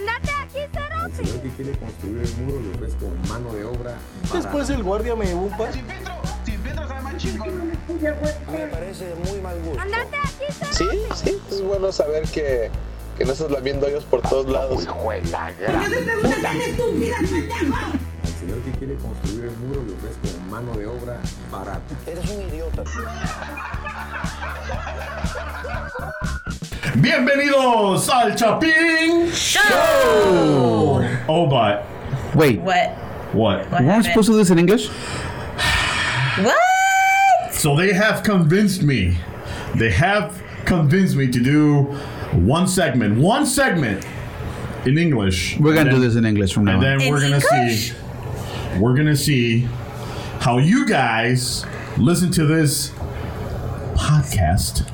Andate aquí, El Cerote. señor que quiere construir el muro le ofrezco mano de obra barata. Después el guardia me llevó un par. Andate aquí, Cerote. Sí, sí, es bueno saber que, que no estás lamiendo hoyos por todos lados. Al señor que quiere construir el muro le ofrezco mano de obra barata. Bienvenidos al Chapín Show. Oh, but Wait, What? what? What weren't we supposed to do this in English? What? So they have convinced me. They have convinced me to do one segment, one segment in English. We're gonna And do this in English from now and on. then In we're gonna English? see. We're gonna see how you guys listen to this podcast.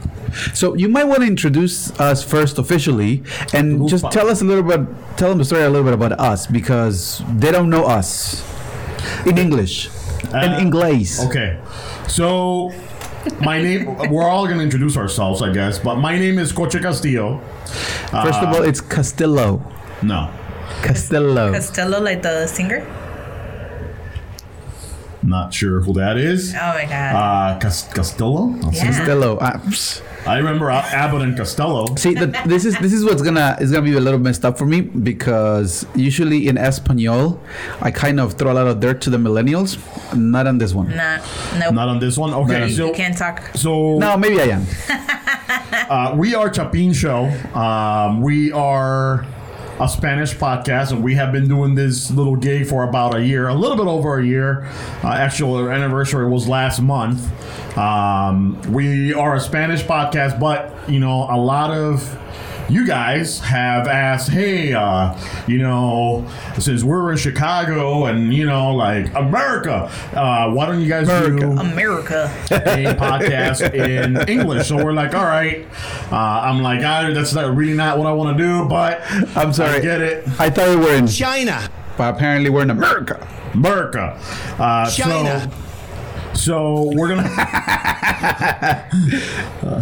So you might want to introduce us first officially, and Who's just tell us a little bit, tell them the story a little bit about us because they don't know us in English, in Uh, English. Okay, so my name. we're all gonna introduce ourselves, I guess. But my name is Coche Castillo. First of all, it's Castillo. No, Castillo. Costello, like the singer? not sure who that is. Oh my god. Uh, Cas- Castillo. Yeah. Castillo. Ah, psst. I remember Al- Abbott and Costello. See, the, this is this is what's gonna is gonna be a little messed up for me because usually in Espanol, I kind of throw a lot of dirt to the millennials. Not on this one. nah, nope. Not on this one. Okay, you so can't talk. so No, maybe I am. uh, we are Chapin Show. Um, we are a Spanish podcast, and we have been doing this little gig for about a year, a little bit over a year. Uh, actual anniversary was last month. Um, we are a Spanish podcast, but you know, a lot of you guys have asked, hey, uh, you know, since we're in Chicago and you know, like America, uh, why don't you guys do America. a podcast in English. So we're like, all right. Uh, I'm like, ah, that's not really not what I want to do, but I'm sorry. I get it. I thought we were in, China. but apparently we're in America. America. Uh, China. So, so we're gonna.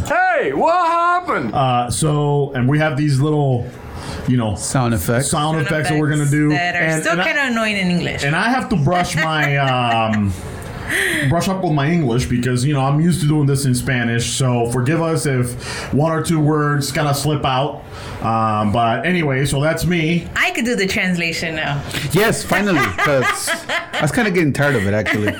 Hey, what happened? Uh, so and we have these little, you know, Sound effects. sound effects that we're gonna do, That are and, still and I- kind of annoying in English. and I have to brush my um, brush up with my English because you know I'm used to doing this in Spanish. So forgive us if one or two words kind of slip out. Um, but anyway, so that's me. I could do the translation now. Yes, finally, because I was kind of getting tired of it actually.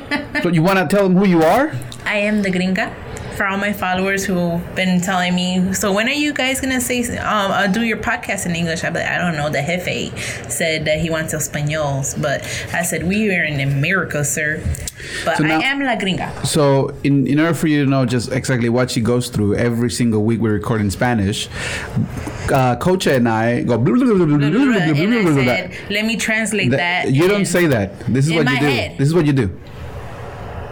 so you want to tell them who you are? I am the gringa. For all my followers who've been telling me, so when are you guys gonna say, um, uh, do your podcast in English? I'm like, I don't know. The jefe said that he wants españols, but I said we are in America, sir. But So now- I am la gringa. So, in, in order for you to know just exactly what she goes through every single week we record in Spanish, uh, Coche and I go. I said, let me translate That- that. you don't say that. This is what you do. head. This is what you do.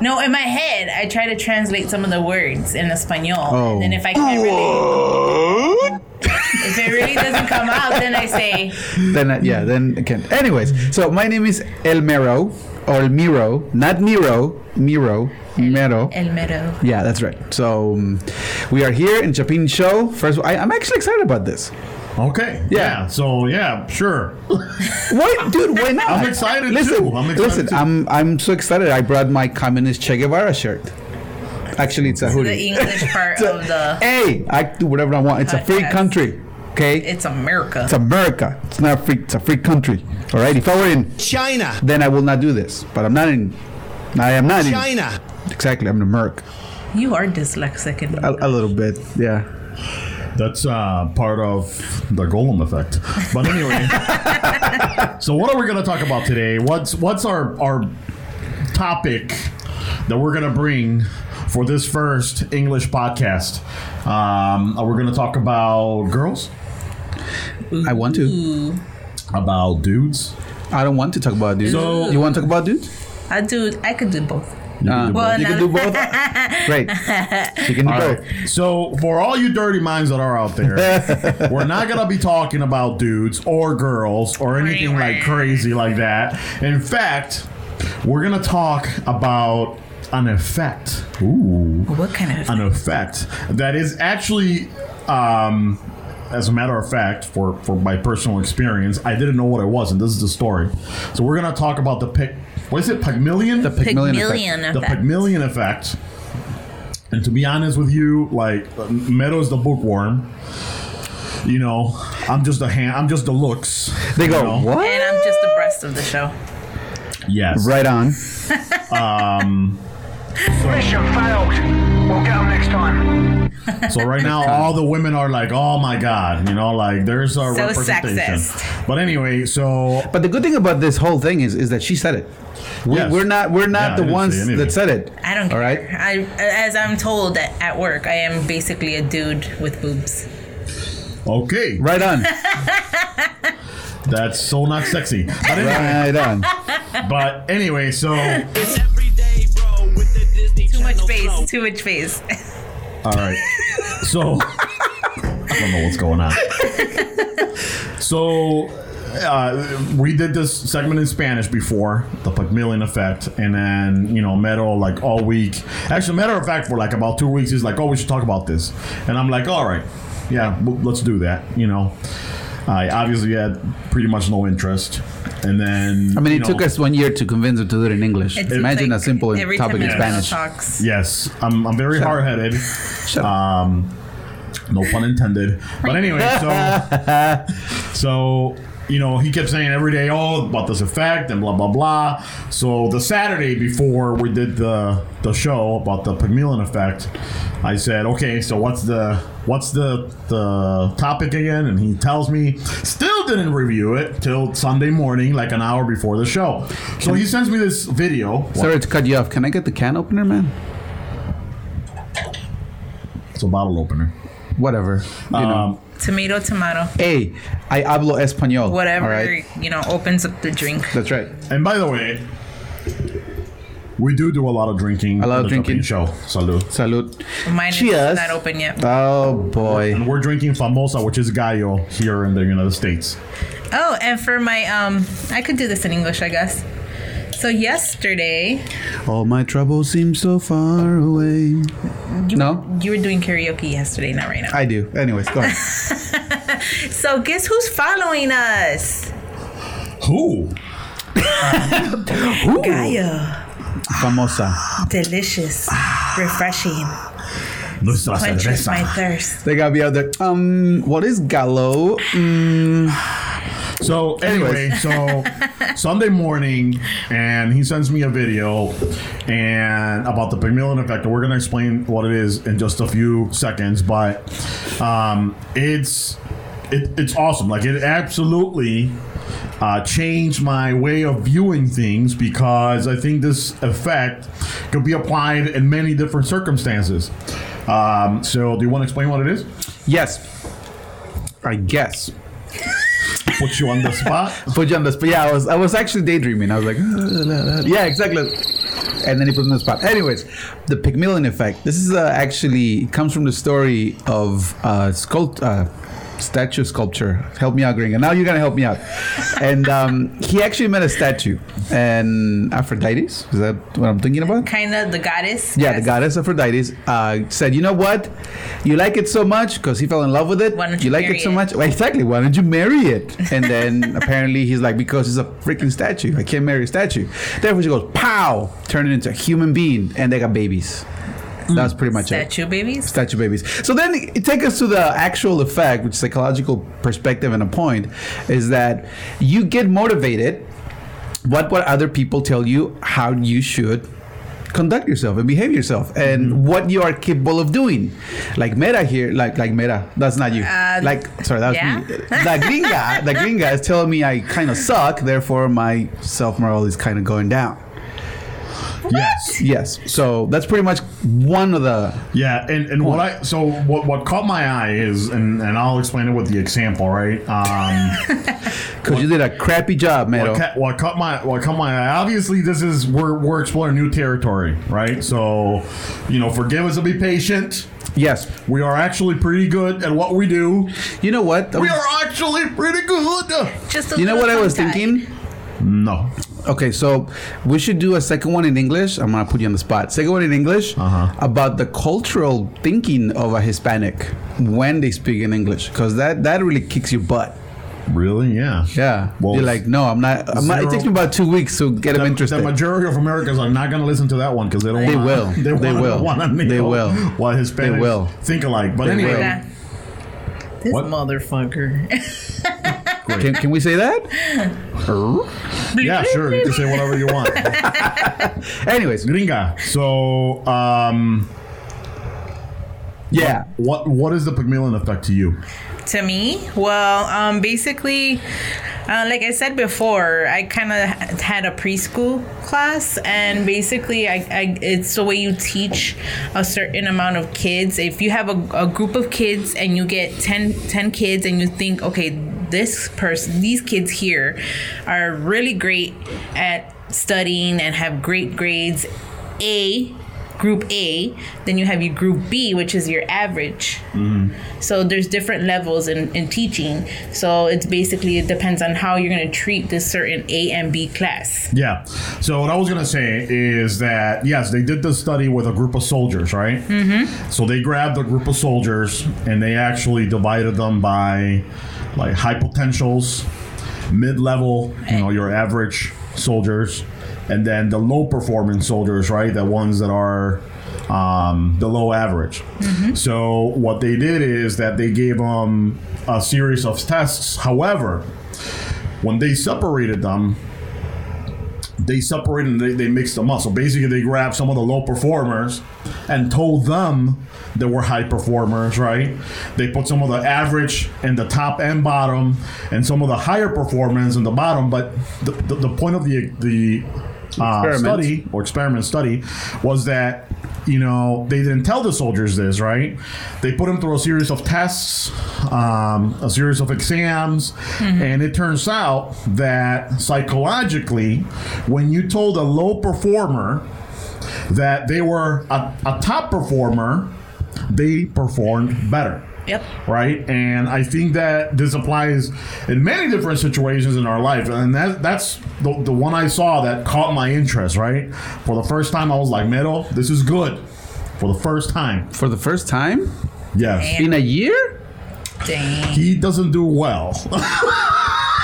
No, in my head, I try to translate some of the words in Espanol. Oh. And then if I can't really, if it really doesn't come out, then I say, Then uh, yeah, then I can. Anyways, so my name is El Mero or Miro, not Miro, Miro, Mero. El Mero. Yeah, that's right. So um, we are here in Chapin Show. First, I, I'm actually excited about this. Okay. Yeah. So yeah, sure. Why, dude? Why not? I'm excited listen, too. I'm excited listen. too. I'm I'm so excited. I brought my communist Che Guevara shirt. Actually, it's a hoodie. The. English part of the, Hey, I do whatever I want. It's a free Podcast. country. Okay, it's America. it's America. It's not a free. It's a free country. All right. If I were in, China. then I will not do this. But I'm not in. I am not in. China. Exactly. I'm in America. you are dyslexic. In A, a little bit. Yeah. That's uh, part of the Golem effect. But anyway, so what are we going to talk about today? What's what's our our topic that we're going to bring for this first English podcast? Um, we're going to talk about girls, I want to. about dudes. I don't want to talk about dudes. So- you want to talk about dudes? I do. I could do both. Uh, Well, you can do both. Great. You can do All both. right. So for all you dirty minds that are out there, we're not gonna be talking about dudes or girls or anything like crazy like that. In fact, we're gonna talk about an effect. Ooh. What kind of? An effect that is actually um, as a matter of fact, for for my personal experience, I didn't know what it was, and this is the story. So we're gonna talk about the pic. What is it? Pygmalion. The Pygmalion effect. Pygmalion the. Pygmalion effect. And to be honest with you, like uh, Meadows the bookworm. You know, I'm just a hand. I'm just the looks. They go, know? what? And I'm just the breast of the show. Yes. Right on. Um, Mission failed. We'll get 'em next time. So right now, all the women are like, "Oh my god," you know, like there's a So representation. sexist. But anyway, so But the good thing about this whole thing is is that she said it. We, Yes. We're not we're Yeah, not the ones that said it. I don't All care. right. I, as I'm told at, at work, I am basically a dude with boobs. okay, Right on. that's so not sexy. But anyway, right on. but anyway, so Too much face. Too much face. all right, so I don't know what's going on. So. Uh, we did this segment in Spanish before the Pygmalion effect, and then you know Meadow like all week. Actually, matter of fact, for like about two weeks, he's like, "Oh, we should talk about this," and I'm like, "All right, yeah, well, let's do that." You know, I obviously had pretty much no interest, and then I mean, you it took us one year to convince her to do it in English. It's Imagine like a simple every topic time in Emmanuel Spanish. Talks. Yes, I'm, I'm very hard headed. Shut. Um, no pun intended. But anyway, so so you know he kept saying every day, oh, about this effect and blah blah blah. So the Saturday before we did the the show about the Pygmalion effect, I said, okay, so what's the what's the the topic again? And he tells me, still didn't review it till Sunday morning, like an hour before the show. So he sends me this video. Sorry to cut you off. Can I get the can opener, man? It's a bottle opener. Whatever. You know. Um, Tomato, tomato. Hey, I hablo español. Whatever, All right. you know, opens up the drink. That's right. And by the way, we do do a lot of drinking. A lot of the Chapin drinking. Show. Salud. Salud. Mine Cheers. is not open yet. Oh boy. And we're drinking Famosa, which is Gallo here in the United States. Oh, and for my um, I could do this in English, I guess. So yesterday, All my troubles seem so far away. you, No? you were doing karaoke yesterday, not right now. I do. Anyways, go ahead. so guess who's following us? Who? Gallo. Famosa. Delicious, refreshing, Nuestra quenches my thirst. They gotta be out there. Um, what is Gallo? Mm, So anyway, so Sunday morning, and he sends me a video and about the Pygmalion effect. We're gonna explain what it is in just a few seconds, but um, it's it, it's awesome. Like it absolutely uh, changed my way of viewing things because I think this effect could be applied in many different circumstances. Um, so, do you want to explain what it is? yes. I guess. Put you on the spot. Put you on the spot. Yeah, I was I was actually daydreaming. I was like, yeah, exactly. And then he put me on the spot. Anyways, the Pygmalion effect. This is uh, actually it comes from the story of uh, sculpt. Uh, statue sculpture help me out gringa now you're gonna help me out and um, he actually met a statue and aphrodite's is that what i'm thinking about Kind of the goddess. yeah, Yes. the goddess Aphrodite uh, said, "You know what? You like it so much because he fell in love with it. Why don't you like marry it so it?" much? Well, exactly. Why don't you marry it?" And then apparently he's like, "Because it's a freaking statue. I can't marry a statue." Therefore, she goes, "Pow!" Turn it into a human being, and they got babies. Mm. That's pretty much it. Statue babies. Statue babies. So then it take us to the actual effect, which psychological perspective and a point, is that you get motivated. What what other people tell you how you should conduct yourself and behave yourself and mm-hmm. what you are capable of doing. Like Meta here, like like Meta, that's not you. Uh, like sorry, that was yeah? me. The gringa, the gringa is telling me I kind of suck, therefore my self morale is kind of going down. Yes. Yes, so that's pretty much one of the Yeah, and, and what I so what what caught my eye is and, and I'll explain it with the example, right? Um, because you did a crappy job, Meadow. what, ca- what caught my what caught my eye. Obviously, this is we're we're exploring new territory, right? So, you know, forgive us and be patient. Yes. We are actually pretty good at what we do. You know what? We are actually pretty good. Just a You know little what I was tongue-tied. thinking? No. Okay, so we should do a second one in English. I'm gonna put you on the spot. Second one in English Uh-huh. about the cultural thinking of a Hispanic when they speak in English, because that that really kicks your butt. Really? Yeah. Yeah, Well, you're like, no, I'm not. I'm not it takes me about two weeks to get them interested. the majority of Americans are not going to listen to that one because they don't. They wanna, will. They, They wanna, will. Wanna They will. What Hispanics will. think alike. But They anyway, will. This What? motherfucker. can, can we say that? yeah, sure. You can say whatever you want. Anyways, Gringa. So, um, yeah. what what is the Pygmalion effect to you? to me well um basically uh, like i said before i kind of had a preschool class and basically I, I it's the way you teach a certain amount of kids if you have a, a group of kids and you get 10, 10 kids and you think okay this person these kids here are really great at studying and have great grades. A group A, then you have your group B, which is your average. So there's different levels in, in teaching. So it's basically it depends on how you're going to treat this certain A and B class. Yeah. So what I was gonna say is that yes, they did the study with a group of soldiers, right? Mm-hmm. So they grabbed a group of soldiers and they actually divided them by like high potentials, mid-level, you know, your average soldiers, and then the low performing soldiers, right? The ones that are um, the low average. So what they did is that they gave them a series of tests. However, when they separated them, they separated and they, they mixed them up. So basically, they grabbed some of the low performers and told them they were high performers, right? They put some of the average in the top and bottom, and some of the higher performers in the bottom. But the, the, the point of the the uh, Experiment. study or experiment study was that you know they didn't tell the soldiers this right? They put them through a series of tests um, a series of exams and it turns out that psychologically when you told a low performer that they were a, a top performer they performed better Yep. right? And I think that this applies in many different situations in our life, and that that's the, the one I saw that caught my interest, right? For the first time, I was like, "Metal, this is good." For the first time, For the first time yes, in a year? Dang. he doesn't do well.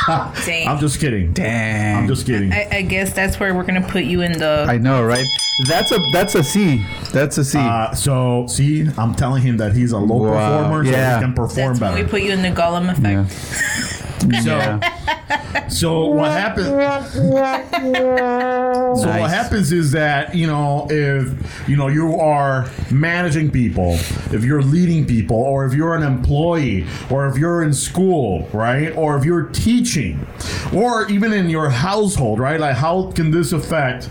Dang. I'm just kidding. Damn. I'm just kidding. I, I guess that's where we're going to put you in the. I know, right? That's a that's a C. That's a C. Uh, so see, I'm telling him that he's a low Wow. performer, so Yeah. he can perform that's when we put you in the Golem effect. So, so what happens? So what Nice. happens is that you know if you know you are managing people, if you're leading people, or if you're an employee, or if you're in school, right, or if you're teaching, or even in your household, right? Like how can this effect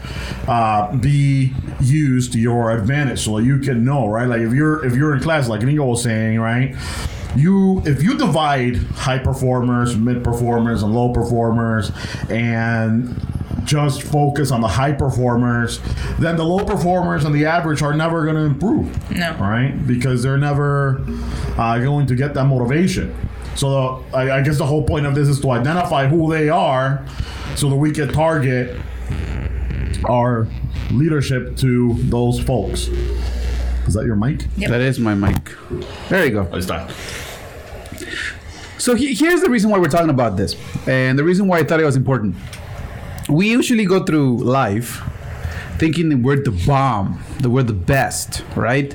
uh, be used to your advantage so you can know, right? Like if you're if you're in class, like Nico was saying, right? You if you divide high performers, mid performers, and low performers, and just focus on the high performers, then the low performers and the average are never going to improve. No. Right? Because they're never uh, going to get that motivation. So I, I guess the whole point of this is to identify who they are so that we can target our leadership to those folks. Is that your mic? Yep. That is my mic. There you go. It's that. So he, here's the reason why we're talking about this, and the reason why I thought it was important. We usually go through life thinking we're the bomb, that we're the best, right?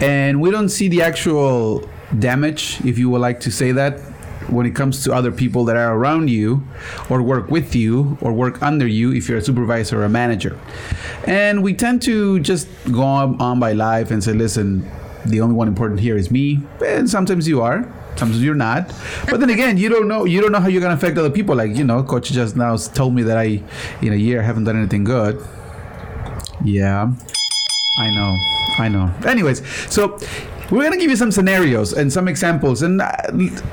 And we don't see the actual damage, if you would like to say that, when it comes to other people that are around you, or work with you, or work under you, if you're a supervisor or a manager. And we tend to just go on, on by life and say, listen, the only one important here is me. And sometimes you are, sometimes you're not. But then again, you don't know you don't know how you're gonna affect other people. Like, you know, Coche just now told me that I in a year haven't done anything good. Yeah. I know. I know. Anyways, so we're gonna give you some scenarios and some examples, and uh,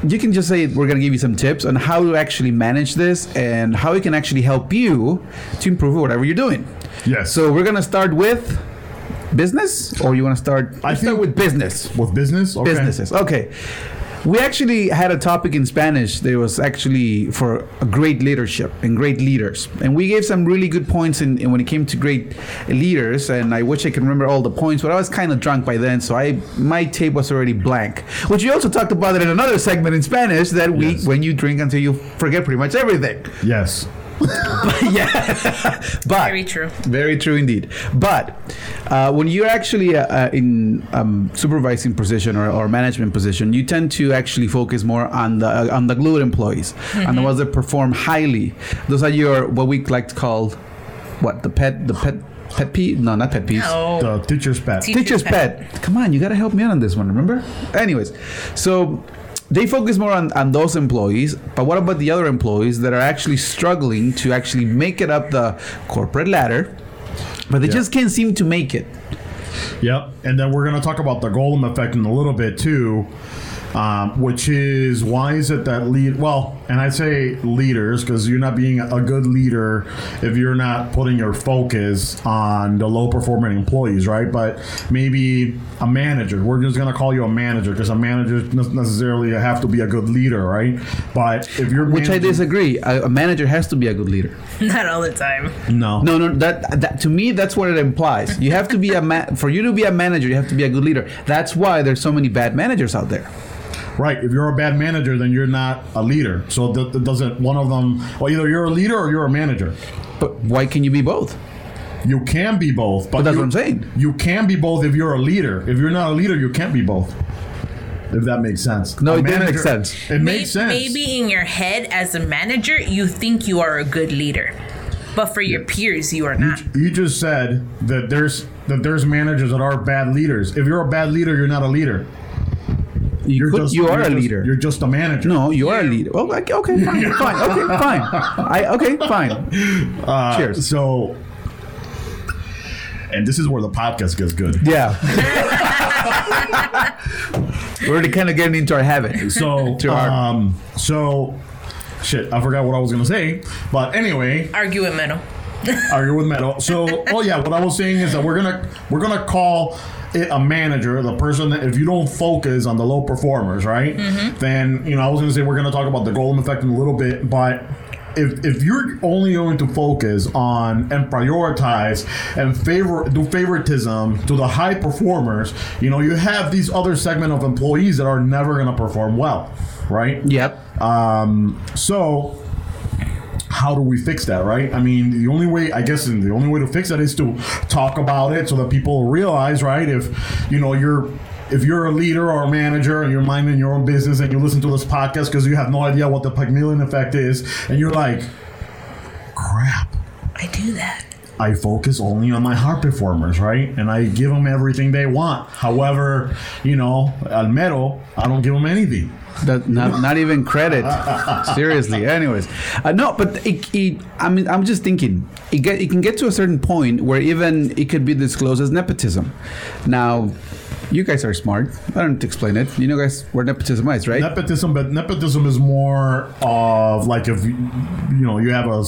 you can just say we're gonna give you some tips on how to actually manage this and how it can actually help you to improve whatever you're doing. Yes. So we're gonna start with business, or you want to start? I start with business. With business? Okay. Businesses. Okay. We actually had a topic in Spanish that was actually for great leadership and great leaders, and we gave some really good points in, in when it came to great leaders. And I wish I could remember all the points, but I was kind of drunk by then, so I my tape was already blank. Which we also talked about it in another segment in Spanish that we Yes. when you drink until you forget pretty much everything. Yes. yeah, but Very true. Very true indeed. But uh, when you're actually uh, uh, in um, supervising position or, or management position, you tend to actually focus more on the uh, on the glued employees and the ones that perform highly. Those are your what we like to call what the pet the pet pet peeve. No, not pet peeves. Oh, The teacher's pet. Te- Teacher's Teacher's pet. Come on, you gotta help me out on this one. Remember? Anyways, so they focus more on, on those employees, but what about the other employees that are actually struggling to actually make it up the corporate ladder, but they Yeah. just can't seem to make it? Yep. And then we're going to talk about the Golem effect in a little bit too, um, which is why is it that lead? Well, and I say leaders because you're not being a good leader if you're not putting your focus on the low performing employees, right? But maybe a manager. We're just going to call you a manager because a manager doesn't necessarily have to be a good leader, right? But if you're Which I disagree. A, a manager has to be a good leader. not all the time. no, No, no, that, that to me that's what it implies. You have to be a ma- for you to be a manager, you have to be a good leader. That's why there's so many bad managers out there. Right. If you're a bad manager, then you're not a leader. So that, that doesn't one of them. Well, either you're a leader or you're a manager. But why can you be both? You can be both. But, But that's you- what I'm saying. You can be both if you're a leader. If you're not a leader, you can't be both. If that makes sense. No, A it didn't make sense. It makes sense. Maybe in your head, as a manager, you think you are a good leader, but for your peers, you are not. You just said that there's that there's managers that are bad leaders. If you're a bad leader, you're not a leader. You, You're could- just you are you're a just- leader. You're just a manager. No, you are a leader. Well, like, okay, fine, fine, okay, fine. I okay, fine. Uh, Cheers. So, and this is where the podcast gets good. Yeah. We're already kind of getting into our habit. So, Too hard. um, so, shit, I forgot what I was gonna say. But anyway, Argue with metal. argue with metal. So, oh yeah, what I was saying is that we're gonna we're gonna call it a manager, the person that if you don't focus on the low performers, right? Then you know I was gonna say we're gonna talk about the golem effect in a little bit, but. If, if you're only going to focus on and prioritize and favor do favoritism to the high performers, you know you have these other segment of employees that are never going to perform well, right? Yep. Um, so how do we fix that, right? I mean, the only way, I guess, the only way to fix that is to talk about it so that people realize, right? If you know you're if you're a leader or a manager and you're minding your own business and you listen to this podcast because you have no idea what the Pygmalion effect is, and you're like, crap. I do that. I focus only on my hard performers, right? And I give them everything they want. However, you know, El Mero, I don't give them anything. That, not, not even credit. Seriously. Anyways, uh, no, but it, it, I mean, I'm just thinking it get it can get to a certain point where even it could be disclosed as nepotism. Now, you guys are smart. I don't explain it. You know, guys, where nepotism is, right? Nepotism, but nepotism is more of like if you you know you have a,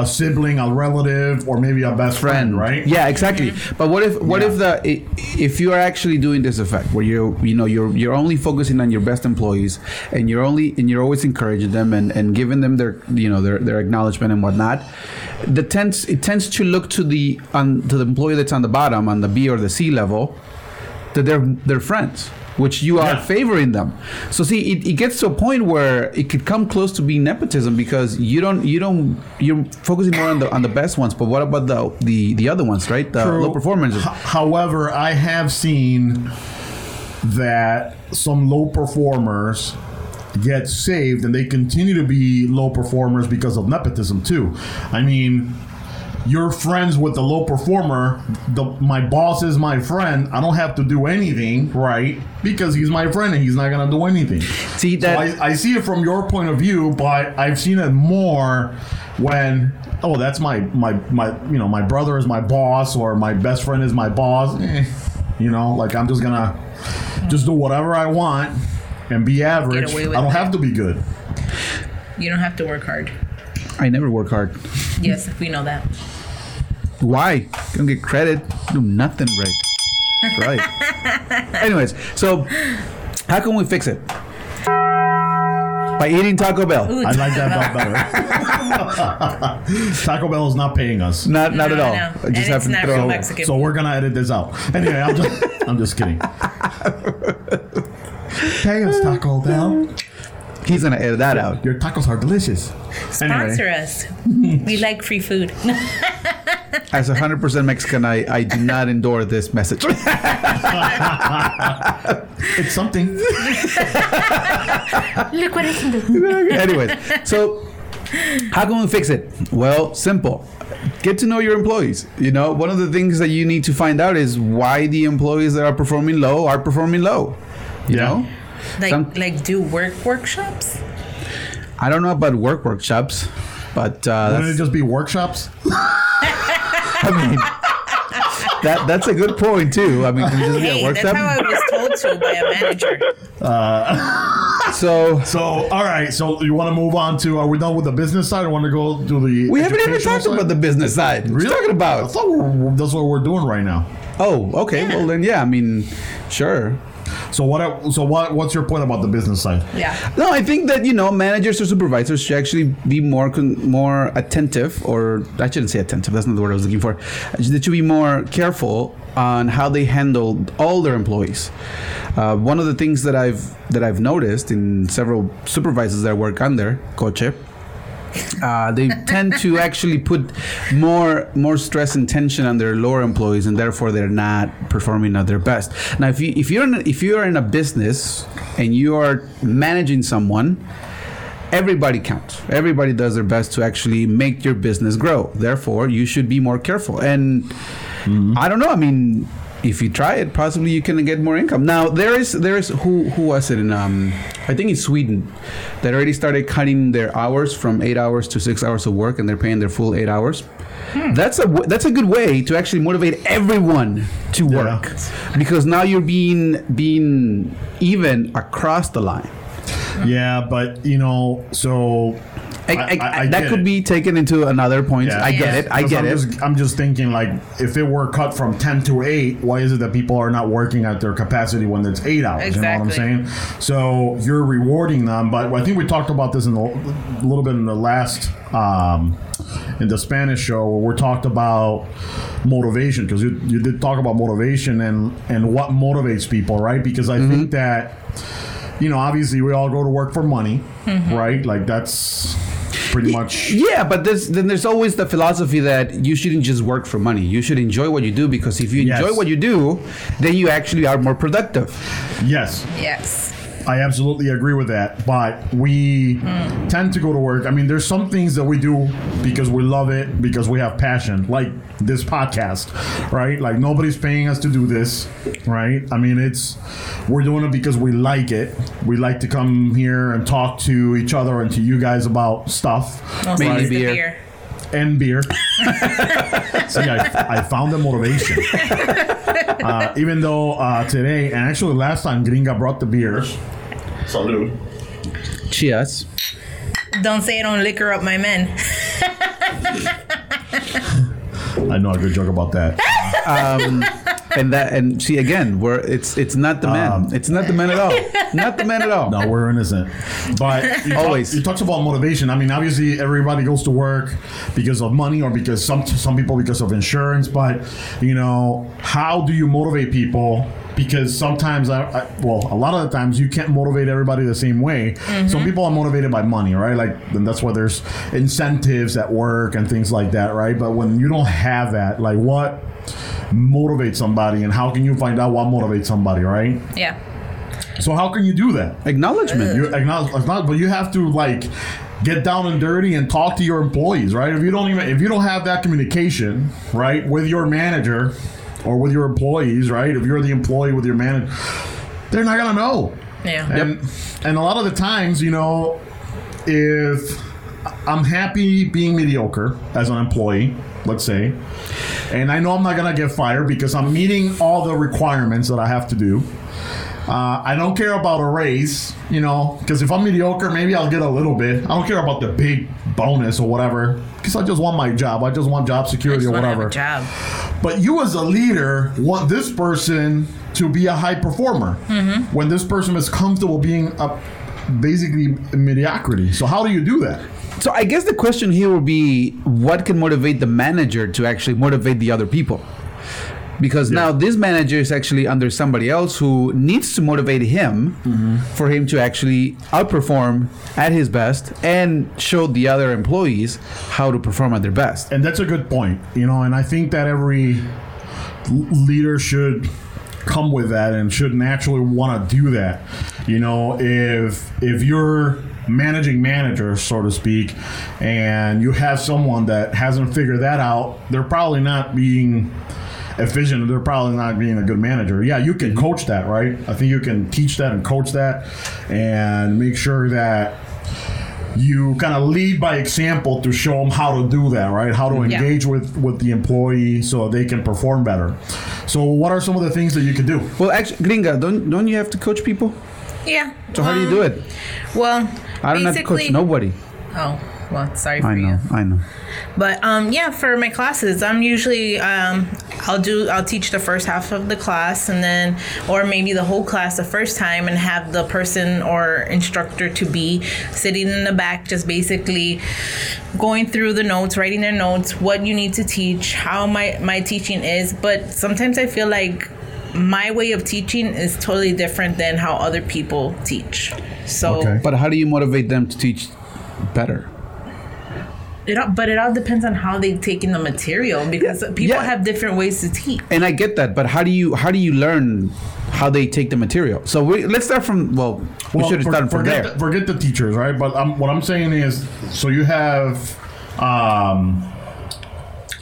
a sibling, a relative, or maybe a best friend, right? Yeah, exactly. But what if what Yeah. if the if you are actually doing this effect where you're you know you're you're only focusing on your best employees and you're only and you're always encouraging them and, and giving them their you know their, their acknowledgement and whatnot, the tends it tends to look to the on to the employee that's on the bottom on the B or the C level that they're they're friends. Which you are Yeah. favoring them, so see, it, it gets to a point where it could come close to being nepotism because you don't, you don't, you're focusing more on the on the best ones. But what about the the the other ones, right? The True. low performers. H- however, I have seen that some low performers get saved and they continue to be low performers because of nepotism too. I mean, you're friends with the low performer. The my boss is my friend. I don't have to do anything, right? Because he's my friend and he's not gonna do anything. See So that I, I see it from your point of view, but I've seen it more when oh that's my my my you know my brother is my boss or my best friend is my boss. Eh, you know, like I'm just gonna just do whatever I want and be average. away with I don't it. have to be good. You don't have to work hard. I never work hard. Yes, we know that. Why? Don't get credit. Do nothing right. right. Anyways, so how can we fix it? by eating Taco Bell. Ooh, I like that Taco better. Taco Bell is not paying us. Not not No, at all. no. I And just it's have to throw. from Mexican. So we're gonna edit this out. Anyway, I'm just I'm just kidding. Pay us, Taco Bell. He's gonna edit that out. Your tacos are delicious. Sponsor Anyway, us. We like free food. As a hundred percent Mexican, I, I do not endorse this message. it's something. Look what I can do. Anyways, so how can we fix it? Well, simple. Get to know your employees. You know, one of the things that you need to find out is why the employees that are performing low are performing low. You Yeah. know, Like Some- like do work workshops. I don't know about work workshops, but uh, Wouldn't it just be workshops? I mean, that that's a good point too. I mean, can it just be a Hey, that's how I was told to by a manager. so So, all right. So, you want to move on to? Are we done with the business side? Or want to go to the? we haven't even talked side? about the business side. What are you talking I about? thought we're, that's what we're doing right now. Oh, okay. Well, then, yeah. I mean, sure. So what? So what? What's your point about the business side? Yeah. No, I think that you know managers or supervisors should actually be more con- more attentive, or I shouldn't say attentive. That's not the word I was looking for. They should be more careful on how they handle all their employees. Uh, one of the things that I've that I've noticed in several supervisors that I work under, Coche, uh, they tend to actually put more more stress and tension on their lower employees, and therefore they're not performing at their best. Now, if you if you're in, if you are in a business and you are managing someone, everybody counts. Everybody does their best to actually make your business grow. Therefore, you should be more careful. And I don't know. I mean, if you try it, possibly you can get more income. Now there is there is who who was it in um I think in Sweden that already started cutting their hours from eight hours to six hours of work, and they're paying their full eight hours. That's a that's a good way to actually motivate everyone to Yeah. work because now you're being being even across the line. Yeah, but you know, so I, I, I- I that could it. be taken into another point. Yeah. I get Yeah. it. I get I'm it. Just, I'm just thinking, like, if it were cut from 10 to 8, why is it that people are not working at their capacity when it's 8 hours? You know what I'm saying? So you're rewarding them. But I think we talked about this in the, a little bit in the last, um, in the Spanish show, where we talked about motivation, because you, you did talk about motivation and, and what motivates people, right? Because I think that, you know, obviously we all go to work for money, right? Like, that's pretty much. Yeah, but there's, then there's always the philosophy that you shouldn't just work for money. You should enjoy what you do because if you enjoy what you do, then you actually are more productive. Yes. Yes. I absolutely agree with that. But we tend to go to work. I mean, there's some things that we do because we love it, because we have passion, like this podcast, right? Like nobody's paying us to do this, right? I mean, it's we're doing it because we like it. We like to come here and talk to each other and to you guys about stuff, Mainly it's beer. beer. and beer. See, I, I found the motivation. Uh, even though uh, today, and actually last time, Gringa brought the beers. Salute. Cheers. Don't say I don't liquor up my men. I know a good joke about that. And that and see again, where it's it's not the men. Um, it's not the men at all. Not the men at all. No, we're innocent. But you Always. Talk, you talked about motivation. I mean, obviously, everybody goes to work because of money or because some some people because of insurance. But you know, how do you motivate people? Because sometimes, I, I well, a lot of the times you can't motivate everybody the same way. Some people are motivated by money, right? Like, and that's why there's incentives at work and things like that, right? But when you don't have that, like, what motivates somebody, and how can you find out what motivates somebody, right? Yeah. So how can you do that? Acknowledgement. You acknowledge, acknowledge, but you have to like get down and dirty and talk to your employees, right? If you don't even if you don't have that communication, right, with your manager or with your employees, right? If you're the employee with your manager, they're not gonna know. Yeah. And and a lot of the times, you know, if I'm happy being mediocre as an employee, let's say, and I know I'm not gonna get fired because I'm meeting all the requirements that I have to do. Uh, I don't care about a raise, you know, because if I'm mediocre, maybe I'll get a little bit. I don't care about the big bonus or whatever, because I just want my job. I just want job security or want to have whatever. job. But you, as a leader, want this person to be a high performer. Mm-hmm. When this person is comfortable being a, basically mediocrity. So how do you do that? So I guess the question here would be what can motivate the manager to actually motivate the other people? Because now this manager is actually under somebody else who needs to motivate him mm-hmm. for him to actually outperform at his best and show the other employees how to perform at their best. And that's a good point, you know. And I think that every leader should come with that and should naturally want to do that. You know, if if you're managing manager, so to speak, and you have someone that hasn't figured that out, they're probably not being efficient. They're probably not being a good manager. Yeah, you can coach that, right? I think you can teach that and coach that, and make sure that you kind of lead by example to show them how to do that, right? How to Yeah. engage with with the employee so they can perform better. So, what are some of the things that you can do? Well, actually, Gringa, don't don't you have to coach people? Yeah. So how do you um, do it? Well, I don't have to coach nobody. Oh, well, sorry for I you. know, I know. But um, yeah, for my classes, I'm usually um, I'll do I'll teach the first half of the class, and then or maybe the whole class the first time, and have the person or instructor to be sitting in the back, just basically going through the notes, writing their notes, what you need to teach, how my my teaching is. But sometimes I feel like my way of teaching is totally different than how other people teach. So Okay. But how do you motivate them to teach better? it all, but it all depends on how they've taken the material because people Yeah. have different ways to teach. and I get that, but how do you how do you learn how they take the material? So we, let's start from well, we should have for- started from forget there. The, forget the teachers, right? But um, what I'm saying is, so you have um,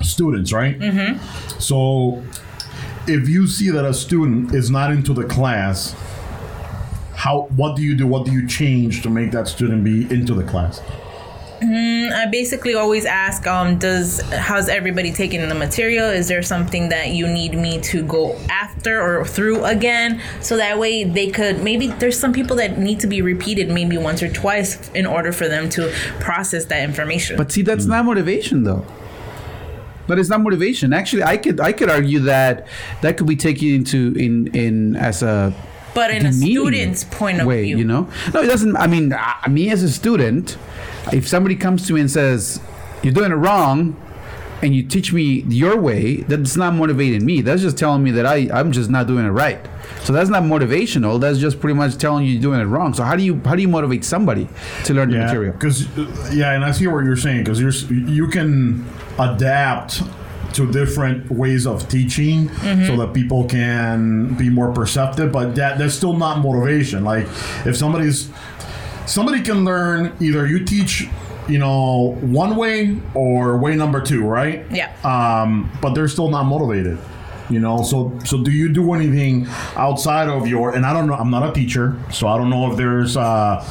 students, right? Mm-hmm. So if you see that a student is not into the class, how what do you do? What do you change to make that student be into the class? I basically always ask, um, does how's everybody taking the material? Is there something that you need me to go after or through again? So that way they could maybe there's some people that need to be repeated maybe once or twice in order for them to process that information. But see, that's not motivation, though. But it's not motivation. Actually, I could I could argue that that could be taken into in in as a But in a student's point of way, view. you know. No, it doesn't. I mean, uh, me as a student, if somebody comes to me and says you're doing it wrong, and you teach me your way, that's not motivating me. That's just telling me that I I'm just not doing it right. So that's not motivational. That's just pretty much telling you you're doing it wrong. So how do you how do you motivate somebody to learn the material? because yeah, and I see what you're saying because you're you can adapt to different ways of teaching Mm-hmm. so that people can be more perceptive, but that that's still not motivation. Like if somebody's somebody can learn either you teach you know one way or way number two, right? Yeah. Um, but they're still not motivated. You know, so so do you do anything outside of your? And I don't know. I'm not a teacher, so I don't know if there's uh,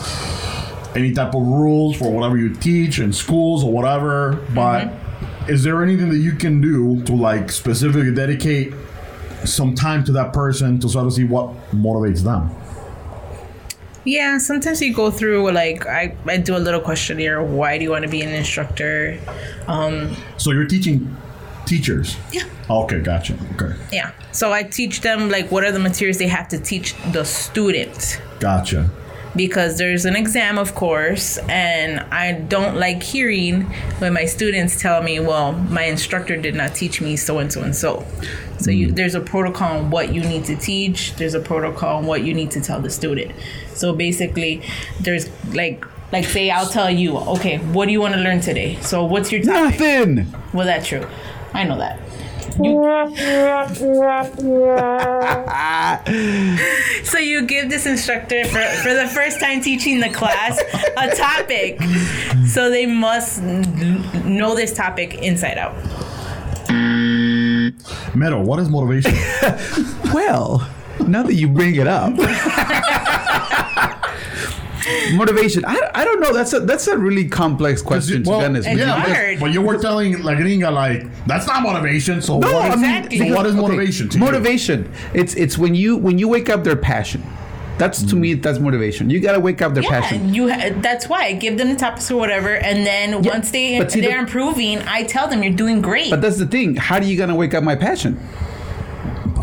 any type of rules for whatever you teach in schools or whatever. But is there anything that you can do to like specifically dedicate some time to that person to sort of see what motivates them? Yeah, sometimes you go through like I, I do a little questionnaire. Why do you want to be an instructor? Um, So you're teaching teachers. Yeah. Okay, gotcha. Okay, yeah. So I teach them like what are the materials they have to teach the student gotcha. Because there's an exam, of course, and I don't like hearing when my students tell me, "Well, my instructor did not teach me so and so and so." So you, mm. there's a protocol on what you need to teach. There's a protocol on what you need to tell the student. So basically, there's like like say I'll tell you, okay, what do you want to learn today? So what's your topic? Nothing. Well, that's true. I know that. So you give this instructor for, for the first time teaching the class a topic. So they must know this topic inside out. Metal, what is motivation? Well, now that you bring it up, motivation. I, I don't know. That's a that's a really complex question to Well, be honest. It's yeah, because- hard. but you were telling like Gringa like that's not motivation. So No, what is, Exactly. so what is Okay, motivation to you? motivation. It's it's when you when you wake up their passion. That's to mm. me that's motivation. You gotta wake up their Yeah, passion. you. Ha- that's why I give them the topics or whatever, and then Yeah, once they see, they're the- improving, I tell them you're doing great. But that's the thing. How are you gonna wake up my passion?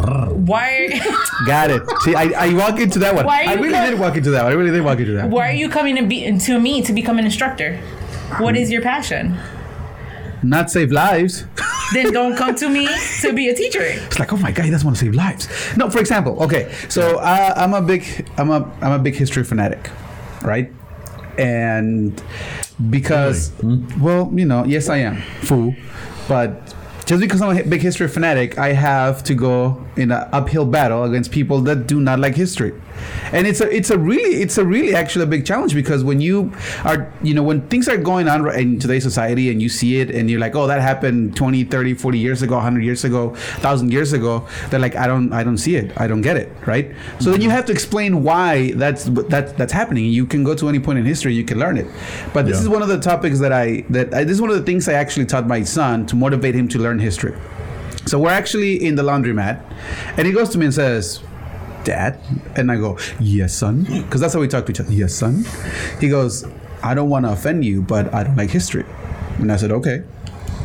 Why? Got it. See, I, I walk into that one. Why are I really co- did walk into that one. I really did walk into that. one. Why are you coming to be to me to become an instructor? What is your passion? Not save lives. Then don't come to me to be a teacher. It's like, oh my god, he doesn't want to save lives. No, for example, okay, so uh, I'm a big, I'm a, I'm a big history fanatic, right? And because, well, you know, yes, I am fool, but just because I'm a big history fanatic, I have to go in an uphill battle against people that do not like history. And it's a it's a really it's a really actually a big challenge because when you are you know when things are going on in today's society and you see it and you're like oh that happened 20 30 40 years ago 100 years ago 1000 years ago they're like I don't I don't see it. I don't get it right? So then you have to explain why that's that that's happening. You can go to any point in history you can learn it. But this Yeah. is one of the topics that I that I, this is one of the things I actually taught my son to motivate him to learn history. So we're actually in the laundromat, and he goes to me and says, Dad? And I go, Yes, son. Because that's how we talk to each other. Yes, son. He goes, I don't want to offend you, but I don't like history. And I said, Okay.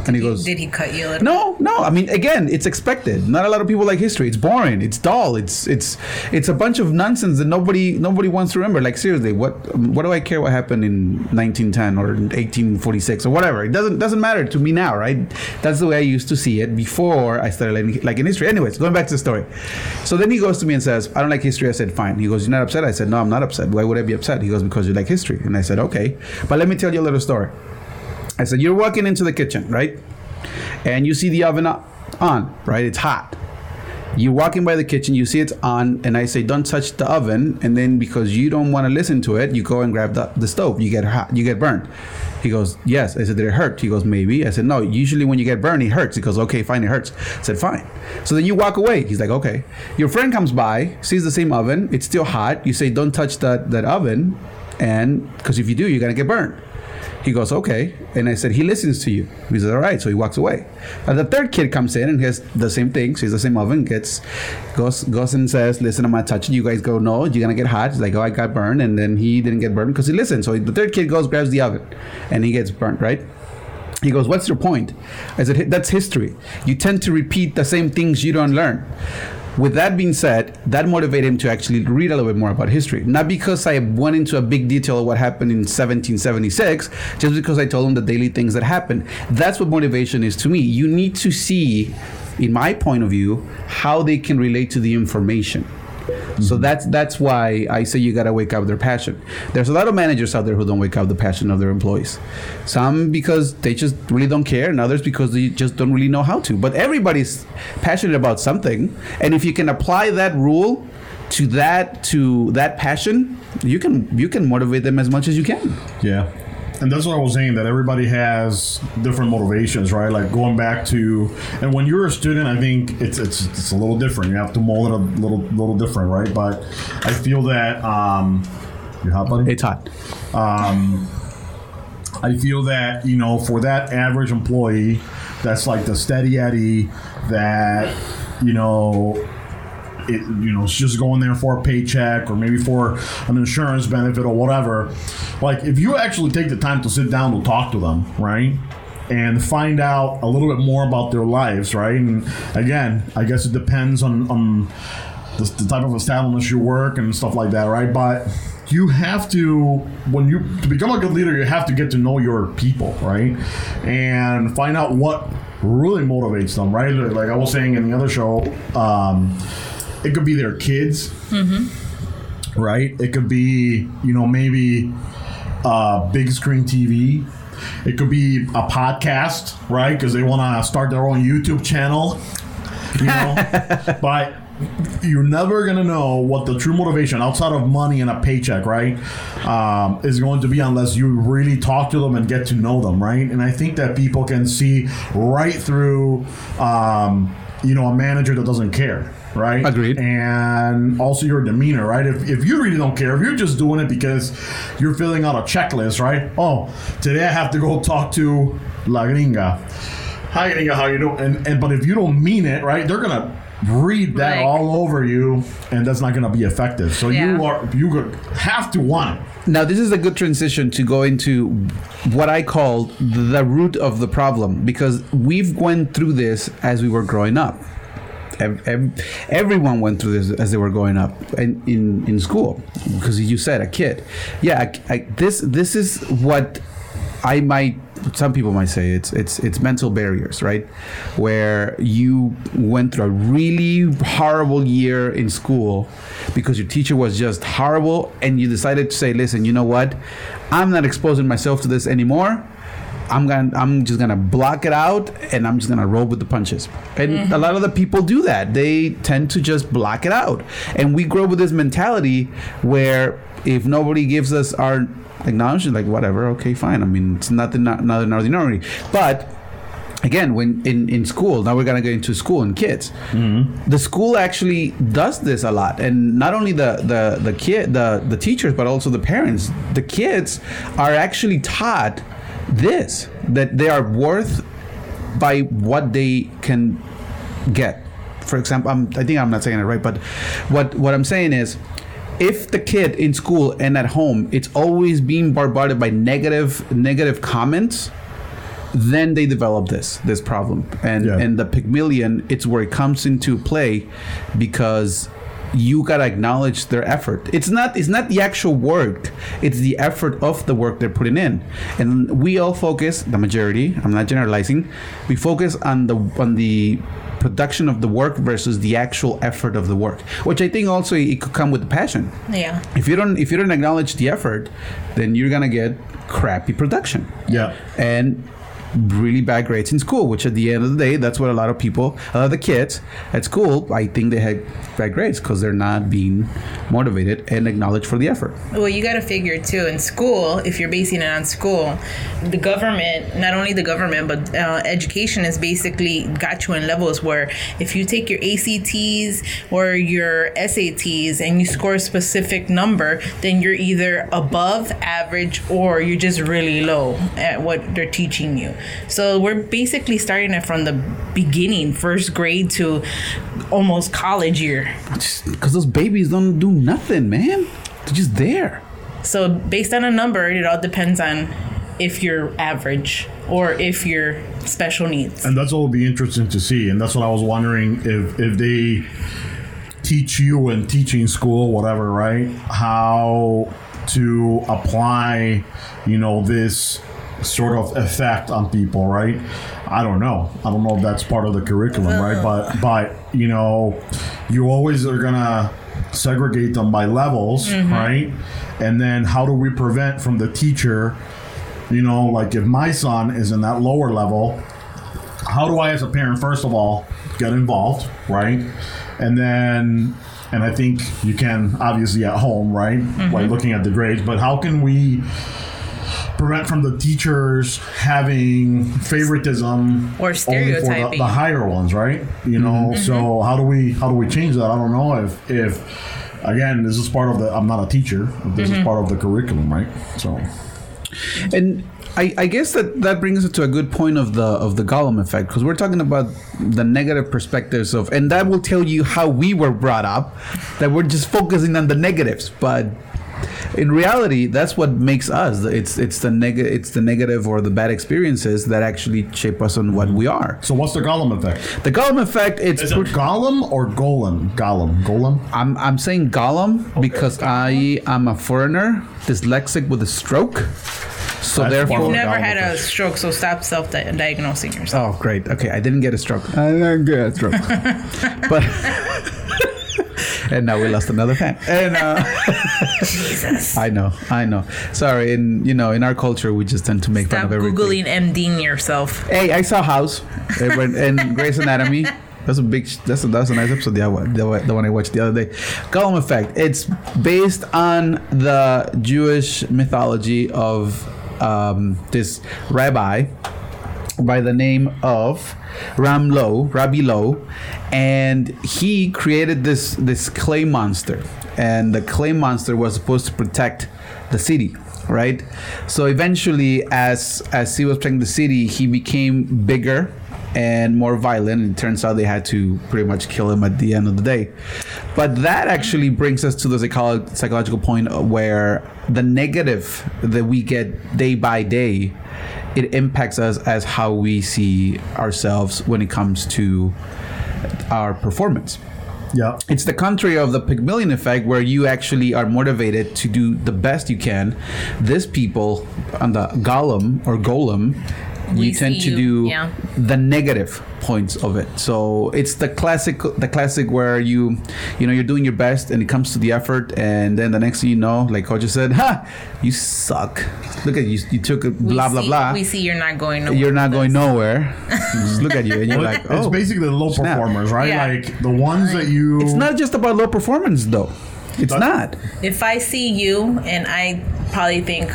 And he goes, Did he cut you a little? no, no. I mean, again, it's expected. Not a lot of people like history. It's boring. It's dull. It's it's it's a bunch of nonsense that nobody nobody wants to remember. Like seriously, what what do I care what happened in 1910 or 1846 or whatever? It doesn't doesn't matter to me now, right? That's the way I used to see it before I started like in history. Anyways, going back to the story. So then he goes to me and says, "I don't like history." I said, "Fine." He goes, "You're not upset?" I said, "No, I'm not upset. Why would I be upset?" He goes, "Because you like history." And I said, "Okay, but let me tell you a little story." I said, You're walking into the kitchen, right? And you see the oven on, right? It's hot. You're walking by the kitchen, you see it's on, and I say, Don't touch the oven. And then because you don't want to listen to it, you go and grab the, the stove. You get hot, you get burned. He goes, Yes. I said, Did it hurt? He goes, Maybe. I said, No, usually when you get burned, it hurts. He goes, Okay, fine, it hurts. I said, Fine. So then you walk away. He's like, Okay. Your friend comes by, sees the same oven, it's still hot. You say, Don't touch that, that oven. And because if you do, you're going to get burned. He goes, okay. And I said, he listens to you. He says, all right. So he walks away. And the third kid comes in and has the same thing. So he's the same oven. Gets, goes, goes and says, listen, I'm not touching. You guys go, no, you're gonna get hot. He's like, oh, I got burned. And then he didn't get burned because he listened. So the third kid goes, grabs the oven, and he gets burned, right? He goes, What's your point? I said, That's history. You tend to repeat the same things you don't learn. With that being said, that motivated him to actually read a little bit more about history. Not because I went into a big detail of what happened in 1776, just because I told him the daily things that happened. That's what motivation is to me. You need to see, in my point of view, how they can relate to the information. So that's that's why I say you gotta wake up their passion. There's a lot of managers out there who don't wake up the passion of their employees. Some because they just really don't care, and others because they just don't really know how to. But everybody's passionate about something, and if you can apply that rule to that to that passion, you can you can motivate them as much as you can. Yeah. And that's what I was saying that everybody has different motivations, right? Like going back to, and when you're a student, I think it's it's it's a little different. You have to mold it a little little different, right? But I feel that um, you hot, buddy. It's hot. I feel that you know for that average employee, that's like the steady Eddie that you know. It, you know, it's just going there for a paycheck or maybe for an insurance benefit or whatever. Like, if you actually take the time to sit down to talk to them, right, and find out a little bit more about their lives, right? And again, I guess it depends on on the, the type of establishment you work and stuff like that, right? But you have to when you to become a good leader, you have to get to know your people, right? And find out what really motivates them, right? Like I was saying in the other show, um, it could be their kids, right? It could be you know maybe uh, big screen TV. It could be a podcast, right? Because they want to start their own YouTube channel, you know. but you're never gonna know what the true motivation outside of money and a paycheck, right, um, is going to be unless you really talk to them and get to know them, right? And I think that people can see right through, um, you know, a manager that doesn't care. Right. Agreed. And also your demeanor, right? If, if you really don't care, if you're just doing it because you're filling out a checklist, right? Oh, today I have to go talk to La Gringa. Hi, Gringa, how you doing? And, and but if you don't mean it, right, they're gonna read that Like- all over you, and that's not gonna be effective. So you are you have to want it. Now, this is a good transition to go into what I call the root of the problem because we've went through this as we were growing up. Ev- ev- everyone went through this as they were growing up in in, in school because you said a kid. Yeah, I, I, this this is what I might. Some people might say it's it's it's mental barriers, right? Where you went through a really horrible year in school because your teacher was just horrible, and you decided to say, "Listen, you know what? I'm not exposing myself to this anymore." I'm gonna I'm just gonna block it out and I'm just gonna roll with the punches. And a lot of the people do that. They tend to just block it out. And we grow with this mentality where if nobody gives us our acknowledgement, like whatever, okay, fine. I mean it's nothing not nothing ordinary. But again when in, in school now we're going to get into school and kids mm-hmm. the school actually does this a lot and not only the the the kid the the teachers but also the parents the kids are actually taught this that they are worth by what they can get for example I'm, i think i'm not saying it right but what what i'm saying is if the kid in school and at home it's always being bombarded by negative negative comments then they develop this this problem and Yeah. and the pygmalion it's where it comes into play because you gotta acknowledge their effort it's not it's not the actual work it's the effort of the work they're putting in and we all focus the majority i'm not generalizing we focus on the on the production of the work versus the actual effort of the work which i think also it could come with the passion Yeah. if you don't if you don't acknowledge the effort then you're gonna get crappy production Yeah. and really bad grades in school, which at the end of the day, that's what a lot of people, a lot of the kids at school, I think they had bad grades because they're not being motivated and acknowledged for the effort. Well, you got to figure too in school, if you're basing it on school, the government, not only the government, but uh, education has basically got you in levels where if you take your ACTs or your SATs and you score a specific number, then you're either above average or you're just really low at what they're teaching you. So we're basically starting it from the beginning, first grade to almost college year. Because those babies don't do nothing, man. They're just there. So based on a number, it all depends on if you're average or if you're special needs. And that's what will be interesting to see. And that's what I was wondering if if they teach you in teaching school, whatever, right? How to apply, you know, this sort of effect on people, right? I don't know. I don't know if that's part of the curriculum, right? But but you know, you always are gonna segregate them by levels, mm-hmm. right? And then how do we prevent from the teacher, you know, like if my son is in that lower level, how do I, as a parent, first of all, get involved, right? And then, and I think you can obviously at home, right, by mm-hmm. looking at the grades, but how can we prevent from the teachers having favoritism Or only for the, stereotyping. the higher ones, right? You mm-hmm. know, so mm-hmm. how do we how do we change that? I don't know if if again this is part of the I'm not a teacher, this is mm-hmm. part of the curriculum, right? So And I, I guess that that brings us to a good point of the of the Gollum effect because we're talking about the negative perspectives of, and that will tell you how we were brought up, that we're just focusing on the negatives, but in reality, that's what makes us. It's it's the neg- it's the negative or the bad experiences that actually shape us on what we are. so what's the Gollum effect? The Gollum effect, it's Is it Gollum or Golem? Gollum, Golem. I'm I'm saying Gollum because I am a foreigner, dyslexic with a stroke. So That's therefore, part You've never had a stroke, so stop self-diagnosing yourself. Oh, great. Okay, I didn't get a stroke. I didn't get a stroke. but and now we lost another fan. And uh, Jesus. I know, I know. Sorry. In you know, in our culture, we just tend to make fun Stop of everything. googling MDing yourself. Hey, I saw House and Grey's Anatomy. That's a big. That's a, that's a nice episode. The, one- the, one- the one I watched the other day. Gollum effect. It's based on the Jewish mythology of um, this rabbi by the name of Ram Loew, Rabbi Loew, and he created this this clay monster, and the clay monster was supposed to protect the city, right? So eventually, as as he was protecting the city, he became bigger and more violent. And it turns out they had to pretty much kill him at the end of the day. But that actually brings us to the psycholo- psychological point where the negative that we get day by day it impacts us as how we see ourselves when it comes to our performance. Yeah. It's the contrary of the Pygmalion effect, where you actually are motivated to do the best you can. This people on the golem or golem, you tend to you- do yeah. the negative points of it. So it's the classic, the classic where you, you know, you're doing your best and it comes to the effort, and then the next thing you know, like Coach just said, "Ha, you suck. Look at you. You took a We blah blah see- blah. We see you're not going nowhere. You're not going nowhere. just look at you, and you're like, oh, it's basically the low snap. performers, right? Yeah. Like the ones that you. It's not just about low performance, though. It's That- not. If I see you and I probably think,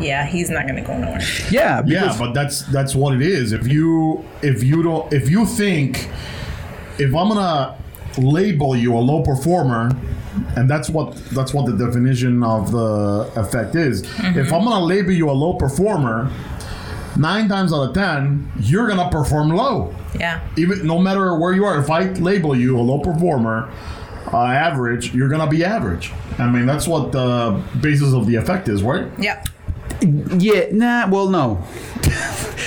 yeah, he's not going to go nowhere. Yeah, Yeah, but that's that's what it is. If you if you don't if you think if I'm gonna label you a low performer, and that's what that's what the definition of the effect is. If I'm gonna label you a low performer, nine times out of ten, you're gonna perform low. Yeah. Even no matter where you are, if I label you a low performer, uh, average, you're gonna be average. I mean, that's what the basis of the effect is, right? Yeah. Yeah, nah. Well, no.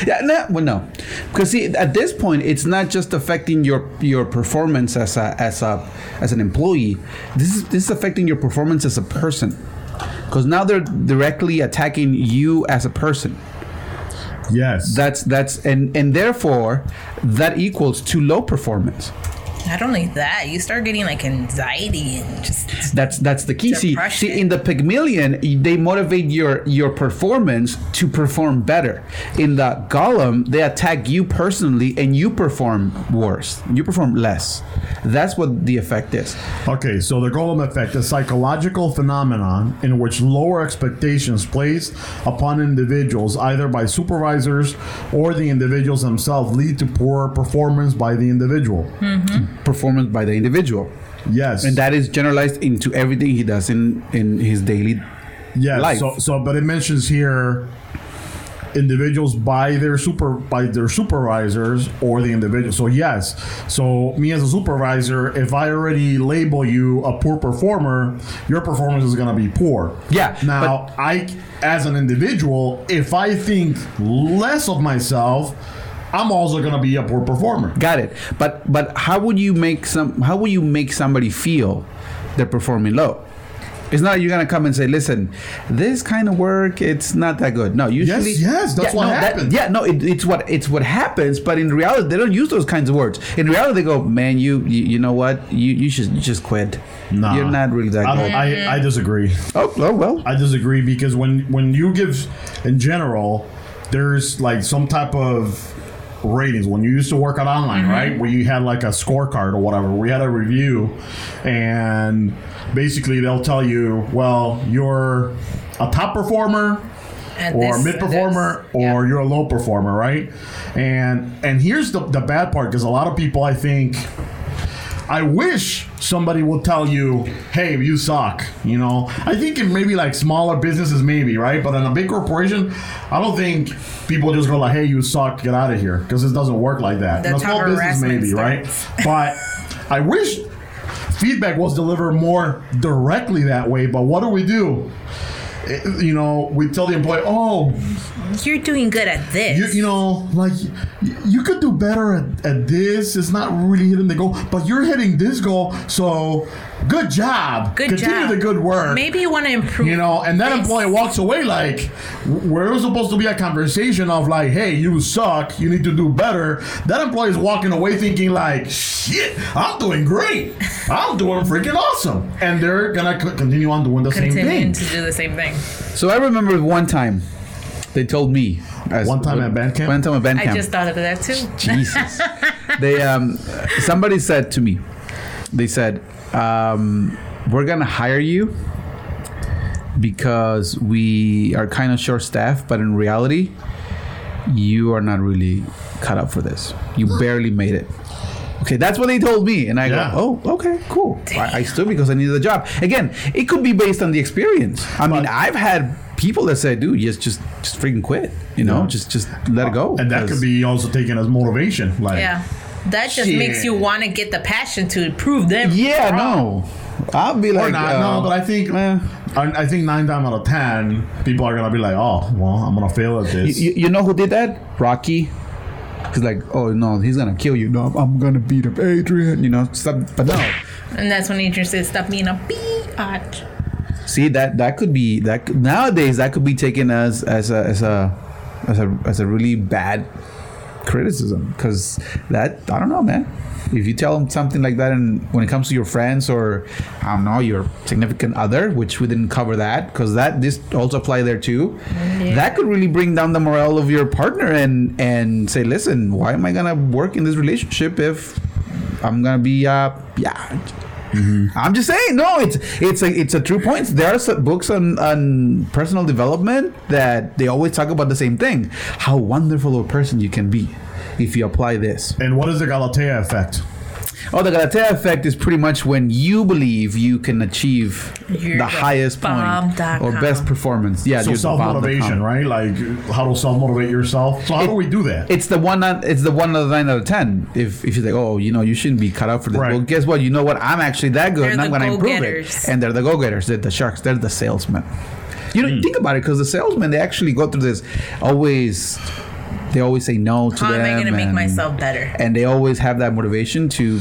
yeah, nah. Well, no. Because see, at this point, it's not just affecting your your performance as a as a as an employee. This is this is affecting your performance as a person. Because now they're directly attacking you as a person. Yes. That's that's and and therefore that equals to low performance. Not only that, you start getting like anxiety and just That's that's the key. See, see, in the Pygmalion, they motivate your your performance to perform better. In the Golem, they attack you personally, and you perform worse. You perform less. That's what the effect is. Okay, so the golem effect, a psychological phenomenon in which lower expectations placed upon individuals, either by supervisors or the individuals themselves, lead to poor performance by the individual. Mm-hmm. Performance by the individual, Yes, and that is generalized into everything he does in in his daily. yes. life. So, so, but it mentions here individuals by their super by their supervisors or the individual. So yes, so me as a supervisor, if I already label you a poor performer, your performance is going to be poor. Yeah, Now, I, as an individual, if I think less of myself, I'm also going to be a poor performer. Got it. But but how would you make some? How would you make somebody feel they're performing low? It's not you're gonna come and say, "Listen, this kind of work, it's not that good." No, usually, yes, yes, that's what no, that- happens. yeah, no, it, it's what it's what happens. But in reality, they don't use those kinds of words. In reality, they go, "Man, you you, you know what? You you should just quit. Nah. You're not really that I, good." don't, I, I disagree. oh, oh well. I disagree because when when you give in general, there's like some type of ratings. When you used to work on online, mm-hmm. right, where you had like a scorecard or whatever, we had a review, and basically they'll tell you, well, you're a top performer. Or this mid performer this. Yeah. or you're a low performer right and and here's the, the bad part because a lot of people i think I wish somebody would tell you, "Hey, you suck." You know, I think in maybe like smaller businesses, maybe right, but in a big corporation, I don't think people just go like, "Hey, you suck, get out of here," because it doesn't work like that. That's in a small business, maybe right, but I wish feedback was delivered more directly that way. But what do we do? You know, we tell the employee, "Oh, You're doing good at this. you, you know, like you could do better at, at this. It's not really hitting the goal, but you're hitting this goal. So good job. good Continue job. the good work. Maybe you want to improve. you know, and that this. employee walks away like, w- where it was supposed to be a conversation of like, hey, you suck, you need to do better. That employee is walking away thinking like, shit, I'm doing great, I'm doing freaking awesome, and they're gonna c- continue on doing the same Continuing thing. to do the same thing. So I remember one time they told me. as- One time at band camp? One time at band I just thought of that too. Jesus. they um somebody said to me, they said, um, we're gonna hire you because we are kind of short staffed, but in reality, you are not really cut out for this. You barely made it. Okay, that's what they told me, and I Yeah. go, "Oh, okay, cool." I, I stood because I needed a job. Again, it could be based on the experience. I mean, I've had people that say, "Dude, just just just freaking quit," you know, Yeah. just just let it go. And that could be also taken as motivation. Like, Yeah. That just Shit. makes you want to get the passion to prove them. Yeah, wrong. no. I'll be Or like, not, uh, no, but I think eh. I, I think nine times out of ten, people are gonna be like, "Oh, well, I'm gonna fail at this." you, you know who did that? Rocky. Because like, oh no, he's gonna kill you. No, I'm gonna beat up Adrian. You know, stop. But no, And that's when Adrian said, "Stop being a biatch." see that that could be that nowadays that could be taken as as a as a as a as a really bad criticism because that I don't know, man. If you tell them something like that, and when it comes to your friends or I don't know your significant other, which we didn't cover that because that this also apply there too, that could really bring down the morale of your partner and and say, listen, why am I gonna work in this relationship if I'm gonna be uh yeah. Mm-hmm. I'm just saying, no, it's it's a it's a true point. There are some books on on personal development that they always talk about the same thing: how wonderful a person you can be if you apply this. And what is the Galatea effect? Oh, the Galatea effect is pretty much when you believe you can achieve You're the the highest point bomb.com. or best performance. Yeah, So the self motivation, right? Like how to self motivate yourself. So how do we do that? It's the one. out- It's the one out of nine out of ten. If if you think, oh, you know, you shouldn't be cut out for this. Right. Well, guess what? You know what? I'm actually that good, They're and I'm going to improve it. And they're the go getters. They're the sharks. They're the salesmen. You know, hmm. think about it, because the salesmen they actually go through this. Always, they always say no to How them. am I going to make and- myself better? And they always have that motivation to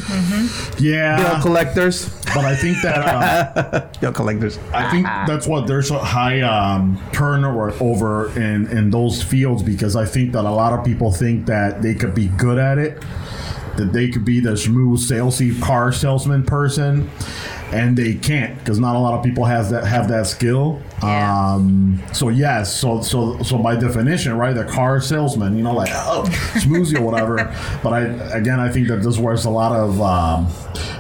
yeah, bill collectors. but I think that uh, Bill collectors. I think that's what there's a high um, turnover over in in those fields because I think that a lot of people think that they could be good at it, that they could be the smooth salesy car salesman person, and they can't because not a lot of people has that have that skill. Yeah. Um, so yes, so so so by definition, right, the car salesman, you know, like oh, smoothie or whatever. But I again, I think that this wears a lot of. Um,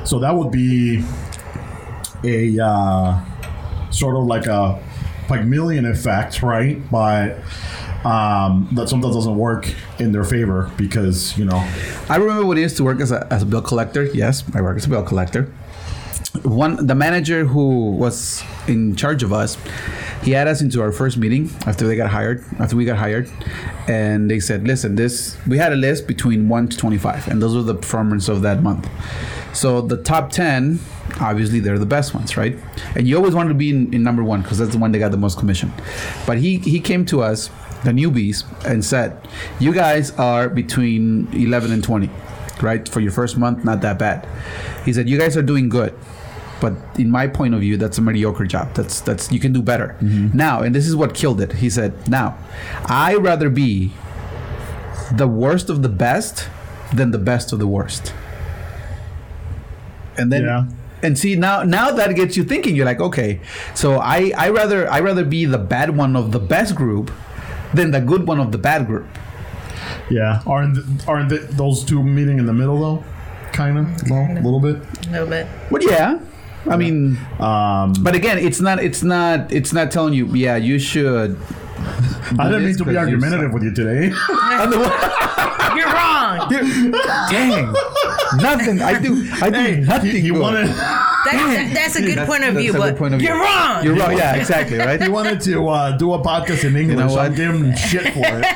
so that would be a uh, sort of like a Pygmalion effect, right? But um, that sometimes doesn't work in their favor because you know I remember when I used to work as a, as a bill collector. Yes, I work as a bill collector. One, the manager who was in charge of us, he had us into our first meeting after they got hired. After we got hired, and they said, "Listen, this we had a list between one to twenty-five, and those were the performance of that month. So the top ten, obviously, they're the best ones, right? And you always want to be in, in number one because that's the one that got the most commission. But he he came to us, the newbies, and said, "You guys are between eleven and twenty, right? For your first month, not that bad." He said, "You guys are doing good." But in my point of view, that's a mediocre job. That's that's you can do better. Mm-hmm. Now, and this is what killed it. He said, "Now, I rather be the worst of the best than the best of the worst." And then Yeah. and see now now that gets you thinking. You're like, okay, so I I rather I rather be the bad one of the best group than the good one of the bad group. yeah aren't th- aren't th- those two meeting in the middle though kind of a little bit A little bit. But yeah, I mean, um, but again, it's not it's not it's not telling you. Yeah, you should. I didn't mean this to be 'cause you argumentative with you today You're wrong. Dang, nothing. I do. I do nothing. he, he good. wanted That's, that's a good That's- point of view, but point of view. you're wrong. You're wrong. Yeah, exactly. Right. he wanted to uh, do a podcast in English. know I'm what? giving him shit for it.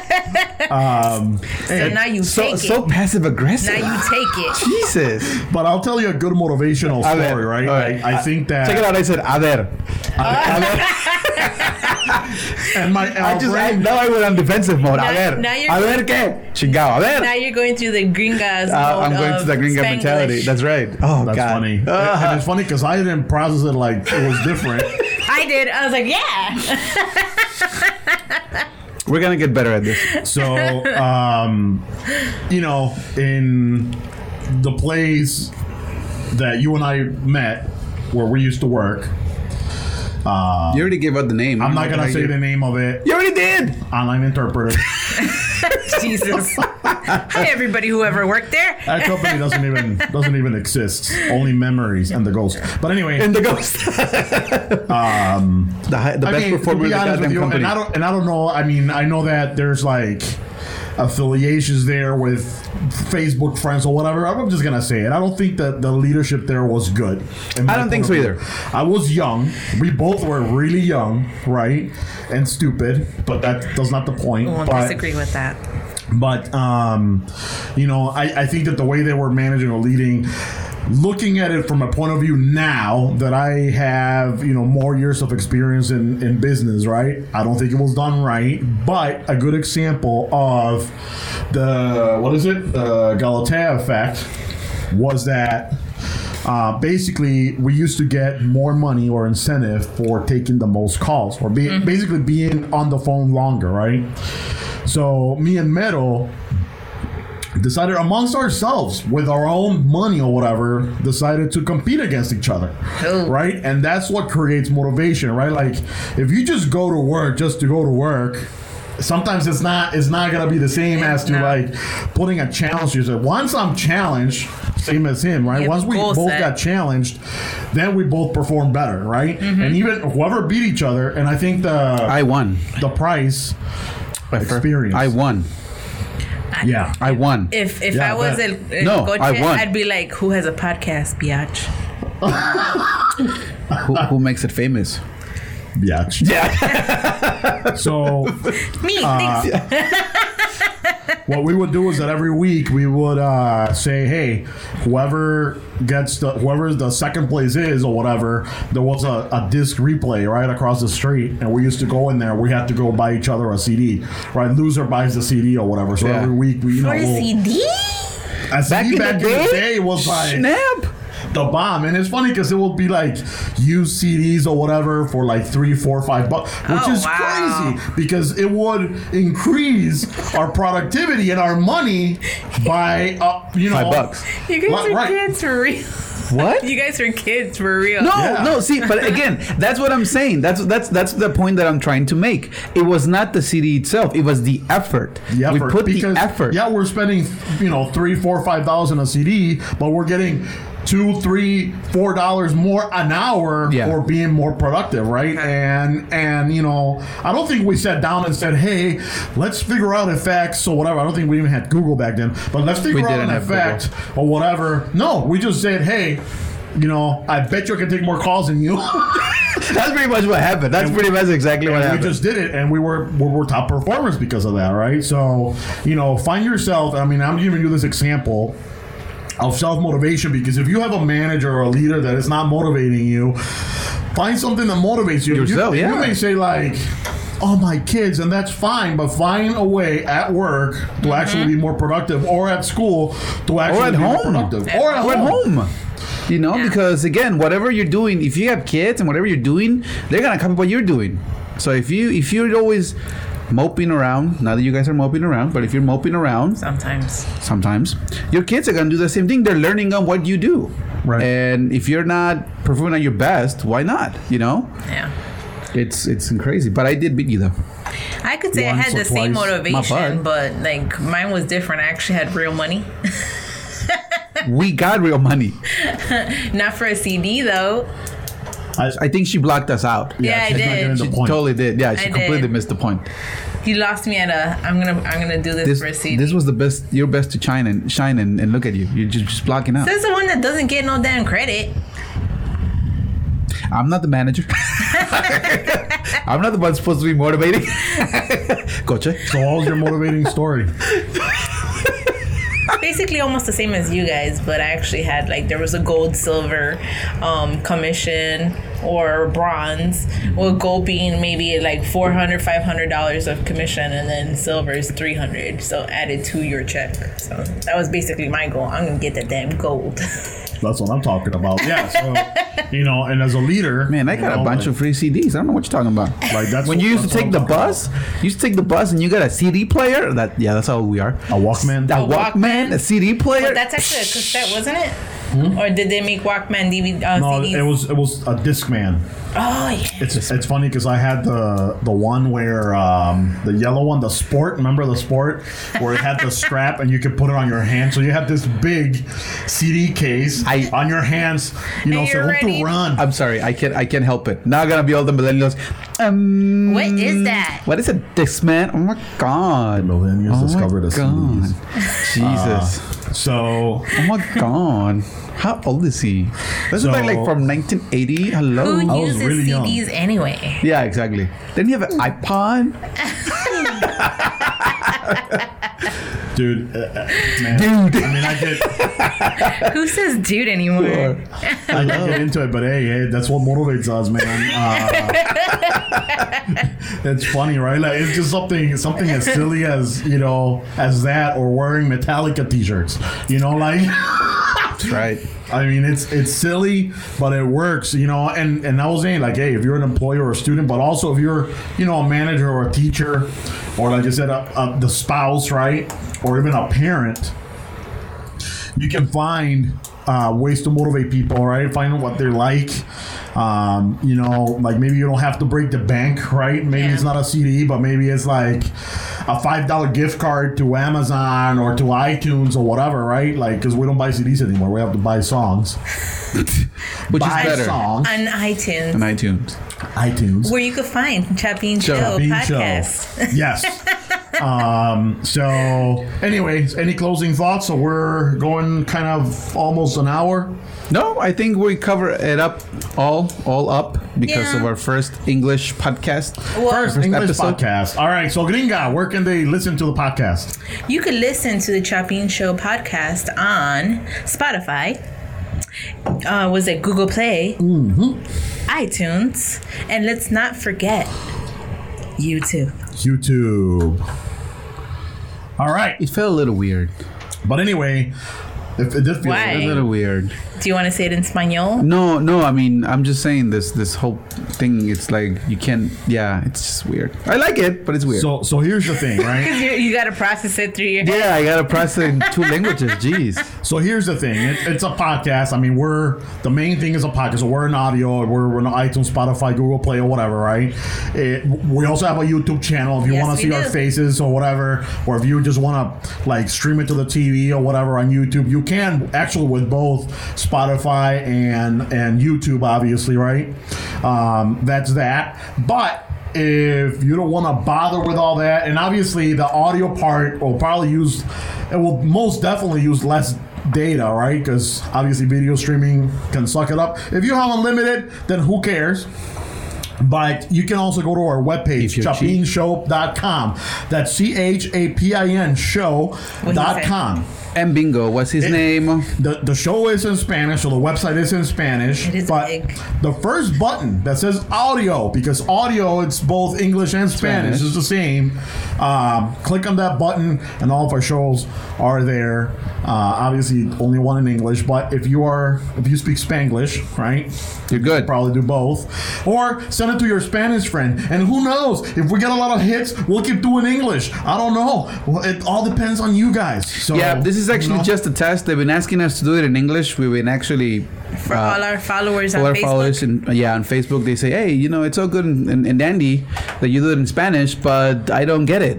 Um, so now you So take so it. passive aggressive. Now you take it. Jesus. but I'll tell you a good motivational A ver, story, right? all right. I, I think that Check it out. I said, a ver. and my I just I, now I went on defensive mode. Now- a ver. now you're- a ver qué? Chingao. A ver. Now you're going through the gringas. Uh, I'm going to the gringa Spanglish. mentality. That's right. Oh, That's God. funny. And- Ah. and it's funny because I didn't process it like it was different. I did. I was like, yeah. We're gonna get better at this. So, um, you know, in the place that you and I met, where we used to work, uh, You already gave out the name. I'm not gonna say the name of it. You already did. Online interpreter. Jesus. Hi, everybody who ever worked there. That company doesn't even doesn't even exist. Only memories and the ghost. But anyway, And the ghost. um, the, hi- the I best mean, to performer be in the honest with goddamn you, company. and I don't and I don't know. I mean, I know that there's like affiliations there with Facebook friends or whatever. I'm just gonna say it. I don't think that the leadership there was good. I don't think so either. I was young. We both were really young, right, and stupid. But that that's not the point. I won't but, disagree with that. but um, you know, I, I think that the way they were managing or leading, looking at it from a point of view now that I have, you know, more years of experience in, in business, right? I don't think it was done right, but a good example of the, what is it? The Galatea effect was that uh, basically we used to get more money or incentive for taking the most calls or being basically being on the phone longer, right? So me and Metal decided amongst ourselves with our own money or whatever decided to compete against each other Oh. right and that's what creates motivation right like if you just go to work just to go to work sometimes it's not it's not gonna be the same as to No. like putting a challenge to yourself once i'm challenged same as him right Yeah, once we both set. got challenged then we both perform better right Mm-hmm. and even whoever beat each other and i think the I won. the price experience I won. Yeah I won. If if Yeah, I was but- a, a No, coach, I won. I'd be like, who has a podcast, biatch? who, who makes it famous? yeah Yeah. so Me. Uh, thanks. what we would do is that every week we would uh, say, "Hey, whoever gets the whoever the second place is or whatever, there was a, a disc replay right across the street, and we used to go in there. We had to go buy each other a CD, right? Loser buys the CD or whatever. So Yeah. every week we, you know, For a we'll- CD? a CD Back in back the in the day? day was like Snap. The bomb, and it's funny because it will be like used CDs or whatever for like three, four, five bucks, which Oh, is wow. crazy because it would increase our productivity and our money by uh, you know Five bucks. You guys Right, are right. kids for real. What? You guys are kids for real. No, Yeah. no. See, but again, that's what I'm saying. That's that's that's the point that I'm trying to make. It was not the CD itself. It was the effort. the effort. We put because, the effort. Yeah, we're spending you know three, four, five thousand a CD, but we're getting two, three, four dollars more an hour Yeah. for being more productive, right? And and you know, I don't think we sat down and said, hey, let's figure out effects or whatever. I don't think we even had Google back then, but let's figure out didn't an have effect or whatever. No, we just said, hey. You know, I bet you I can take more calls than you. That's pretty much what happened. That's pretty much exactly what happened. we just did it, and we were we were top performers because of that, right? So, you know, find yourself. I mean, I'm giving you this example of self motivation because if you have a manager or a leader that is not motivating you, find something that motivates you. Yourself, you, yeah. You may say like. Oh my kids, and that's fine, but find a way at work to mm-hmm. actually be more productive, or at school to actually at be more home. productive, At or at Or at home. home. You know, Yeah. because again, whatever you're doing, if you have kids and whatever you're doing, they're gonna copy what you're doing. So if you if you're always moping around, not that you guys are moping around, but if you're moping around, Sometimes. sometimes your kids are gonna do the same thing. They're learning on what you do. Right. And if you're not performing at your best, why not? You know, Yeah. it's it's crazy. But I did beat you though. I could say I had the same twice. My motivation, but like mine was different. I actually had real money. we got real money. Not for a CD though. I think she blocked us out. Yeah, I did. She point. totally did. Yeah, she I completely did. missed the point. You lost me at a. I'm gonna. I'm gonna do this, This for a CD. this was the best. Your best to shine and shine and, and look at you. You're just, just blocking out. This is the one that doesn't get no damn credit. I'm not the manager. I'm not the one supposed to be motivating. gotcha. So, what was your motivating story? Basically, almost the same as you guys, but I actually had like there was a gold, silver, um, commission or bronze. Well, gold being maybe like 400 500 dollars of commission, and then silver is 300. So added to your check. So that was basically my goal. I'm gonna get that damn gold. That's what I'm talking about. Yeah. So, you know, and as a leader, Man, I you got a bunch like- of free CDs. I don't know what you're talking about. Like that's when you used to take the talking bus, you used to take the bus and you got a CD player. That yeah, that's how we are. A Walkman. A A Walkman, Walkman? a CD player. But that's actually a cassette, wasn't it? Or did they make Walkman DVD uh, Hmm? no, CDs? it was it was a Discman. Oh yeah. It's it's funny because I had the the one where um, the yellow one, the Sport. Remember the Sport, where it had the strap and you could put it on your hand. So you had this big CD case I- on your hands. You know, And so you're you have to run. I'm sorry, I can't. I can't help it. Now gonna be all the millennials. Um, What is that? What is a Discman? Oh my god! The Millennials oh discovered a the god. CDs. Jesus! So oh my god! How old is he? This is like, like from 1980. Hello. Who I was uses really young. CDs anyway? Yeah, exactly. Didn't he have an iPod? dude. uh, uh, man, dude. I mean, I get, Who says dude anymore? I get into it, but hey, hey, that's what motivates us, man. Uh, it's funny, right? Like it's just something, something as silly as you know, as that, or wearing Metallica t-shirts. You know, like. That's right. I mean, it's it's silly, but it works, you know. And and I was saying, like, hey, if you're an employer or a student, but also if you're, you know, a manager or a teacher, or like I said, a, a, the spouse, right, or even a parent, you can find uh, ways to motivate people, right? Find what they're like. Um, you know, like maybe you don't have to break the bank, right? Maybe Yeah. it's not a CD, but maybe it's like a five dollar gift card to Amazon or to iTunes or whatever, right? Like, because we don't buy CDs anymore, we have to buy songs. Which buy is better. songs, On iTunes, On iTunes. iTunes. where you could find Chapin Show Bean podcast. Yes. um, so, anyways, any closing thoughts? So we're going kind of almost an hour. No, I think we cover it up all all up because Yeah. of our first English podcast. Well, First English episode. podcast. All right. So, Gringa, where can they listen to the podcast? You can listen to the Chapin Show podcast on Spotify. Uh, was it Google Play? Mm-hmm. iTunes, and let's not forget YouTube. YouTube. All right. It felt a little weird. But anyway, if it did feel Why? A little weird. Do you want to say it in Espanol? No, no. I mean, I'm just saying this. This whole thing. It's like you can't. Yeah, it's just weird. I like it, but it's weird. So, so here's the thing, right? Because you, you got to process it through your head. yeah, I gotta process it in two languages. Jeez. So here's the thing. It, it's a podcast. I mean, we're the main thing is a podcast. So we're in audio. We're, we're on iTunes, Spotify, Google Play, or whatever, right? It, we also have a YouTube channel if you Yes, want to we see our faces or whatever, or if you just want to like stream it to the TV or whatever on YouTube. You can actually with both Spotify and and YouTube, obviously, right? Um, that's that. But if you don't want to bother with all that, and obviously the audio part will probably use, it will most definitely use less data, right? Because obviously video streaming can suck it up. If you have unlimited, then who cares? But you can also go to our webpage, If you're cheap. chapinshow.com. That's C H A P I N show.com. And Bingo, what's his name? The, the show is in Spanish, so the website is in Spanish. It is but big. the first button that says audio, because audio it's both English and Spanish, Spanish. is the same. Um, click on that button, and all of our shows are there. Uh, obviously, only one in English, but if you are if you speak Spanglish, right, You're good. You probably do both, or send it to your Spanish friend. And who knows if we get a lot of hits, we'll keep doing English. I don't know. Well, it all depends on you guys. So Yeah, this is you actually know? just a test. They've been asking us to do it in English. We've been actually For all our followers on all our Facebook. followers and yeah on Facebook they say hey you know it's all good and, and, and dandy that you do it in Spanish but I don't get it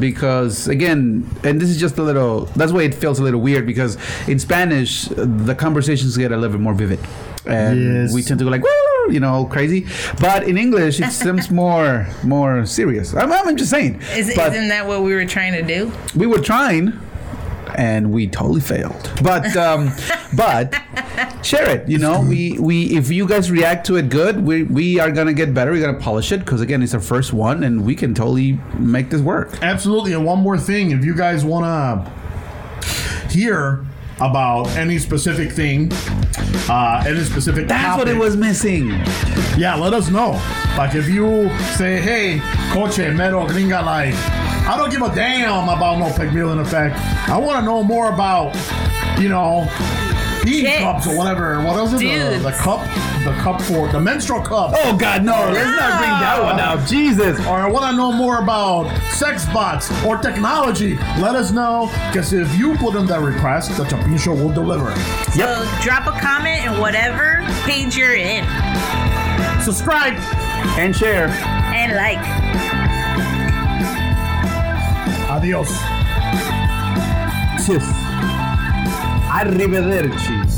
because again and this is just a little that's why it feels a little weird because in Spanish uh, the conversations get a little bit more vivid and Yes. we tend to go like Woo! you know crazy but in English it seems more more serious I'm, I'm just saying Is, isn't that what we were trying to do? we were trying and we totally failed but um but share it you know we we if you guys react to it good we we are gonna get better we're gonna polish it because again it's our first one and we can totally make this work Absolutely. And one more thing, if you guys want to hear about any specific thing, uh, any specific that's what it was missing Yeah, let us know. Like if you say, "Hey, Coche, Mero, Gringa, like I don't give a damn about no Pygmalion effect. I want to know more about, you know." Bean Chicks. cups or whatever. What else is uh, the, the cup? The cup for the menstrual cup. oh god no let's not bring that one up jesus or I want to know more about sex bots or technology, let us know. Because if you put in that request, the Chapin Show will deliver. So drop a comment in whatever page you're in Subscribe. and share and like. Adios. Cheers. arrivederci